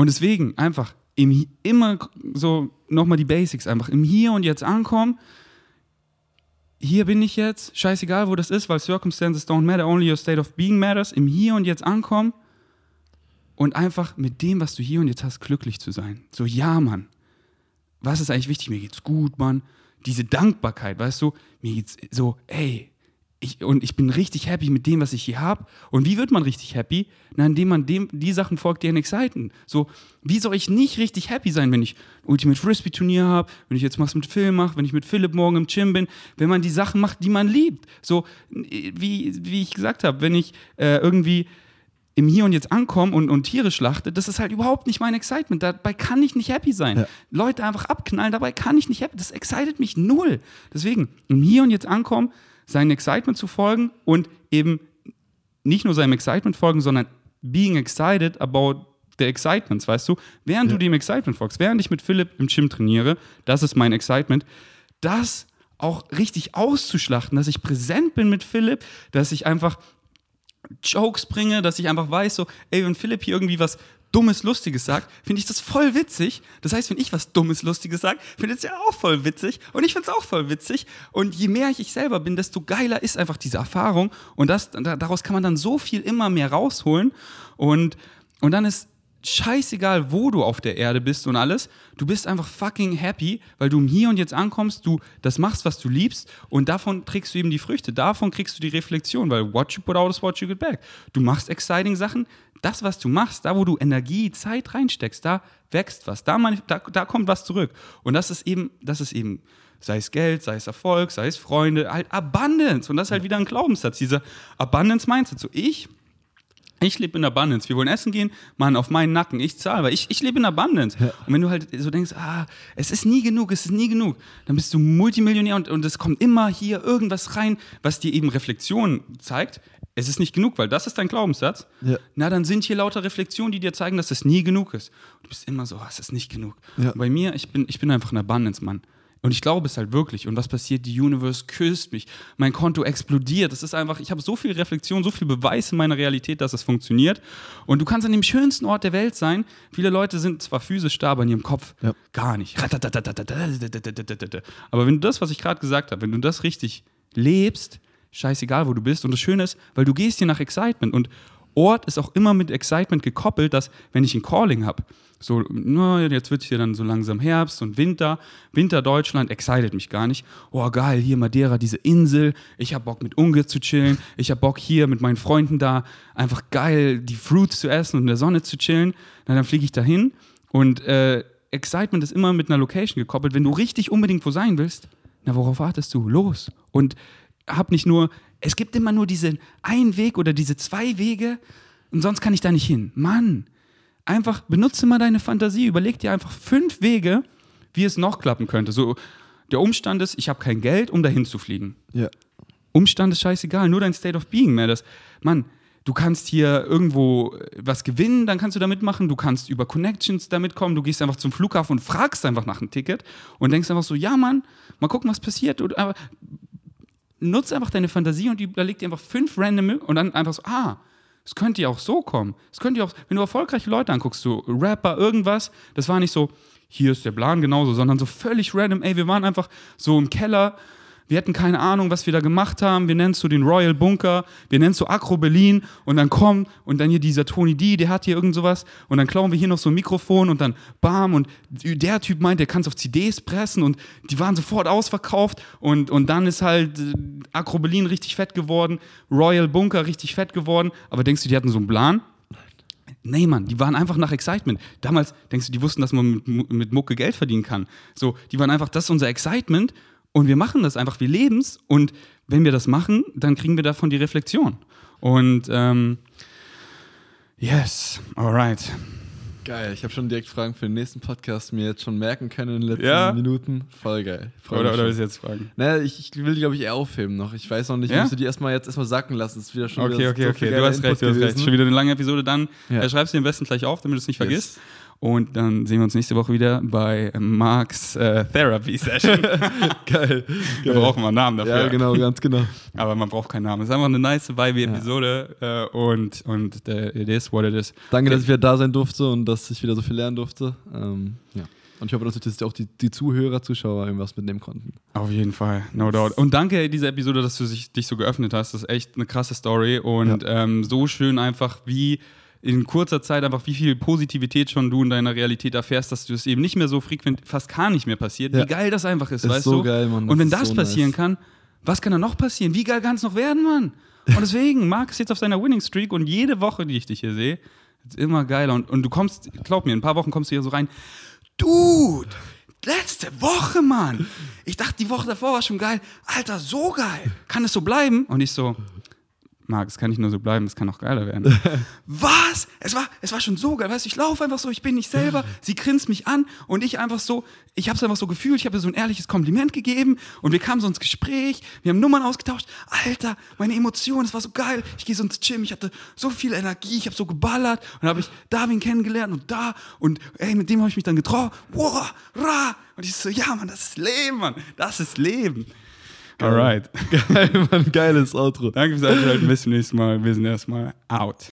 und deswegen einfach im, immer so nochmal die Basics, einfach. Im Hier und Jetzt ankommen, hier bin ich jetzt, scheißegal, wo das ist, weil Circumstances don't matter, only your state of being matters, im Hier und Jetzt ankommen. Und einfach mit dem, was du hier und jetzt hast, glücklich zu sein. So, ja, Mann, was ist eigentlich wichtig? Mir geht's gut, Mann. Diese Dankbarkeit, weißt du, mir geht's so, ey, ich, und ich bin richtig happy mit dem, was ich hier habe. Und wie wird man richtig happy? Na, indem man dem, die Sachen folgt, die einen exciten. So, wie soll ich nicht richtig happy sein, wenn ich Ultimate Frisbee Turnier habe, wenn ich jetzt was mit Phil mache, wenn ich mit Philipp morgen im Gym bin, wenn man die Sachen macht, die man liebt. So, wie, wie ich gesagt habe, wenn ich äh, irgendwie im Hier und Jetzt ankomme und, und Tiere schlachte, das ist halt überhaupt nicht mein Excitement. Dabei kann ich nicht happy sein. Ja. Leute einfach abknallen, dabei kann ich nicht happy. Das excited mich null. Deswegen, im Hier und Jetzt ankommen, seinem Excitement zu folgen und eben nicht nur seinem Excitement folgen, sondern being excited about the excitements, weißt du? Während Ja. du dem Excitement folgst, während ich mit Philipp im Gym trainiere, das ist mein Excitement, das auch richtig auszuschlachten, dass ich präsent bin mit Philipp, dass ich einfach Jokes bringe, dass ich einfach weiß, so, ey, wenn Philipp hier irgendwie was Dummes, Lustiges sagt, finde ich das voll witzig. Das heißt, wenn ich was Dummes, Lustiges sage, findet es ja auch voll witzig. Und ich finde es auch voll witzig. Und je mehr ich ich selber bin, desto geiler ist einfach diese Erfahrung. Und das, da, daraus kann man dann so viel immer mehr rausholen. Und, und dann ist scheißegal, wo du auf der Erde bist und alles. Du bist einfach fucking happy, weil du Hier und Jetzt ankommst, du das machst, was du liebst und davon trägst du eben die Früchte. Davon kriegst du die Reflexion, weil what you put out is what you get back. Du machst exciting Sachen. Das, was du machst, da, wo du Energie, Zeit reinsteckst, da wächst was. Da, manif- da, da kommt was zurück. Und das ist eben, das ist eben, sei es Geld, sei es Erfolg, sei es Freunde, halt Abundance. Und das ist halt wieder ein Glaubenssatz, dieser Abundance-Mindset. So, ich ich lebe in Abundance. Wir wollen essen gehen, Mann, auf meinen Nacken. Ich zahle, weil ich, ich lebe in Abundance. Und wenn du halt so denkst, ah, es ist nie genug, es ist nie genug, dann bist du Multimillionär und, und es kommt immer hier irgendwas rein, was dir eben Reflexion zeigt. Es ist nicht genug, weil das ist dein Glaubenssatz. Ja. Na, dann sind hier lauter Reflexionen, die dir zeigen, dass es nie genug ist. Und du bist immer so, ah, es ist nicht genug. Ja. Bei mir, ich bin, ich bin einfach ein Abundance-Mann. Und ich glaube es halt wirklich. Und was passiert? Die Universe küsst mich. Mein Konto explodiert. Das ist einfach, ich habe so viel Reflexion, so viel Beweis in meiner Realität, dass es funktioniert. Und du kannst an dem schönsten Ort der Welt sein. Viele Leute sind zwar physisch da, aber in ihrem Kopf Ja. gar nicht. Aber wenn du das, was ich gerade gesagt habe, wenn du das richtig lebst, scheißegal, wo du bist. Und das Schöne ist, weil du gehst hier nach Excitement. Und Ort ist auch immer mit Excitement gekoppelt, dass wenn ich ein Calling habe, so, na, jetzt wird hier dann so langsam Herbst und Winter, Winter Deutschland, excited mich gar nicht. Oh geil, hier Madeira, diese Insel, ich hab Bock mit Unge zu chillen, ich hab Bock hier mit meinen Freunden da, einfach geil die Fruits zu essen und in der Sonne zu chillen. Na, dann fliege ich dahin und äh, Excitement ist immer mit einer Location gekoppelt. Wenn du richtig unbedingt wo sein willst, na, worauf wartest du? Los. Und hab nicht nur, es gibt immer nur diesen einen Weg oder diese zwei Wege und sonst kann ich da nicht hin. Mann, einfach benutze mal deine Fantasie, überleg dir einfach fünf Wege, wie es noch klappen könnte. So, der Umstand ist, ich habe kein Geld, um dahin zu fliegen. Ja. Umstand ist scheißegal, nur dein State of Being matters. Mann, du kannst hier irgendwo äh, was gewinnen, dann kannst du da mitmachen. Du kannst über Connections damit kommen. Du gehst einfach zum Flughafen und fragst einfach nach einem Ticket und denkst einfach so, ja Mann, mal gucken, was passiert. Und, aber nutze einfach deine Fantasie und überleg dir einfach fünf random und dann einfach so, ah, es könnte ja auch so kommen. Es könnte ja auch, wenn du erfolgreiche Leute anguckst, so Rapper, irgendwas, das war nicht so, hier ist der Plan genauso, sondern so völlig random, ey, wir waren einfach so im Keller, wir hatten keine Ahnung, was wir da gemacht haben. Wir nennen es so den Royal Bunker, wir nennen es so Acro Berlin und dann kommt und dann hier dieser Tony D, der hat hier irgend sowas und dann klauen wir hier noch so ein Mikrofon und dann bam und der Typ meint, der kann es auf CDs pressen und die waren sofort ausverkauft und, und dann ist halt äh, Acro Berlin richtig fett geworden, Royal Bunker richtig fett geworden, aber denkst du, die hatten so einen Plan? Nee, Mann, die waren einfach nach Excitement. Damals, denkst du, die wussten, dass man mit, mit Mucke Geld verdienen kann. So, die waren einfach, das ist unser Excitement und wir machen das einfach, wir leben's und wenn wir das machen, dann kriegen wir davon die Reflexion. Und ähm, yes, alright. Geil, ich habe schon direkt Fragen für den nächsten Podcast mir jetzt schon merken können in den letzten Ja? Minuten. Voll geil. Freu Oder, oder willst du jetzt fragen? Naja, ich, ich will die, glaube ich, eher aufheben noch. Ich weiß noch nicht, Ja? ich müsste die erstmal jetzt erstmal sacken lassen. Das ist wieder schon Okay, wieder okay, so okay. Du hast recht, Input du hast recht. Schon wieder eine lange Episode. Dann Ja. äh, schreibst du dir am besten gleich auf, damit du es nicht Yes. vergisst. Und dann sehen wir uns nächste Woche wieder bei Marks äh, Therapy Session. Geil. da brauchen wir einen Namen dafür. Ja, genau, ganz genau. Aber man braucht keinen Namen. Es ist einfach eine nice Vibe-Episode äh, und, und äh, it is what it is. Danke, dass ich wieder da sein durfte und dass ich wieder so viel lernen durfte. Ähm, ja. Und ich hoffe, dass sich auch die, die Zuhörer, Zuschauer irgendwas mitnehmen konnten. Auf jeden Fall, no doubt. Und danke diese Episode, dass du dich so geöffnet hast. Das ist echt eine krasse Story und ja. ähm, so schön einfach, wie in kurzer Zeit einfach, wie viel Positivität schon du in deiner Realität erfährst, dass du es eben nicht mehr so frequent, fast gar nicht mehr passiert. Ja. Wie geil das einfach ist, ist weißt so du? Geil, Mann. Und wenn das so passieren nice. kann, was kann da noch passieren? Wie geil kann es noch werden, Mann? Und deswegen, Marc ist jetzt auf seiner Winning Streak und jede Woche, die ich dich hier sehe, ist immer geiler. Und, und du kommst, glaub mir, in ein paar Wochen kommst du hier so rein. Dude, letzte Woche, Mann. Ich dachte, die Woche davor war schon geil. Alter, so geil. Kann es so bleiben? Und ich so, Marc, es kann nicht nur so bleiben, es kann auch geiler werden. Was? Es war, es war schon so geil, weißt du, ich laufe einfach so, ich bin nicht selber, sie grinst mich an und ich einfach so, ich habe es einfach so gefühlt, ich habe ihr so ein ehrliches Kompliment gegeben und wir kamen so ins Gespräch, wir haben Nummern ausgetauscht. Alter, meine Emotionen, es war so geil. Ich gehe so ins Gym, ich hatte so viel Energie, ich habe so geballert und habe ich Darwin kennengelernt und da und ey, mit dem habe ich mich dann getroffen. Wow, ra. Und ich so, ja, Mann, das ist Leben, Mann, das ist Leben. Alright. Geil, Mann, geiles Outro. Danke fürs Einschalten. Bis zum nächsten Mal. Wir sind erstmal out.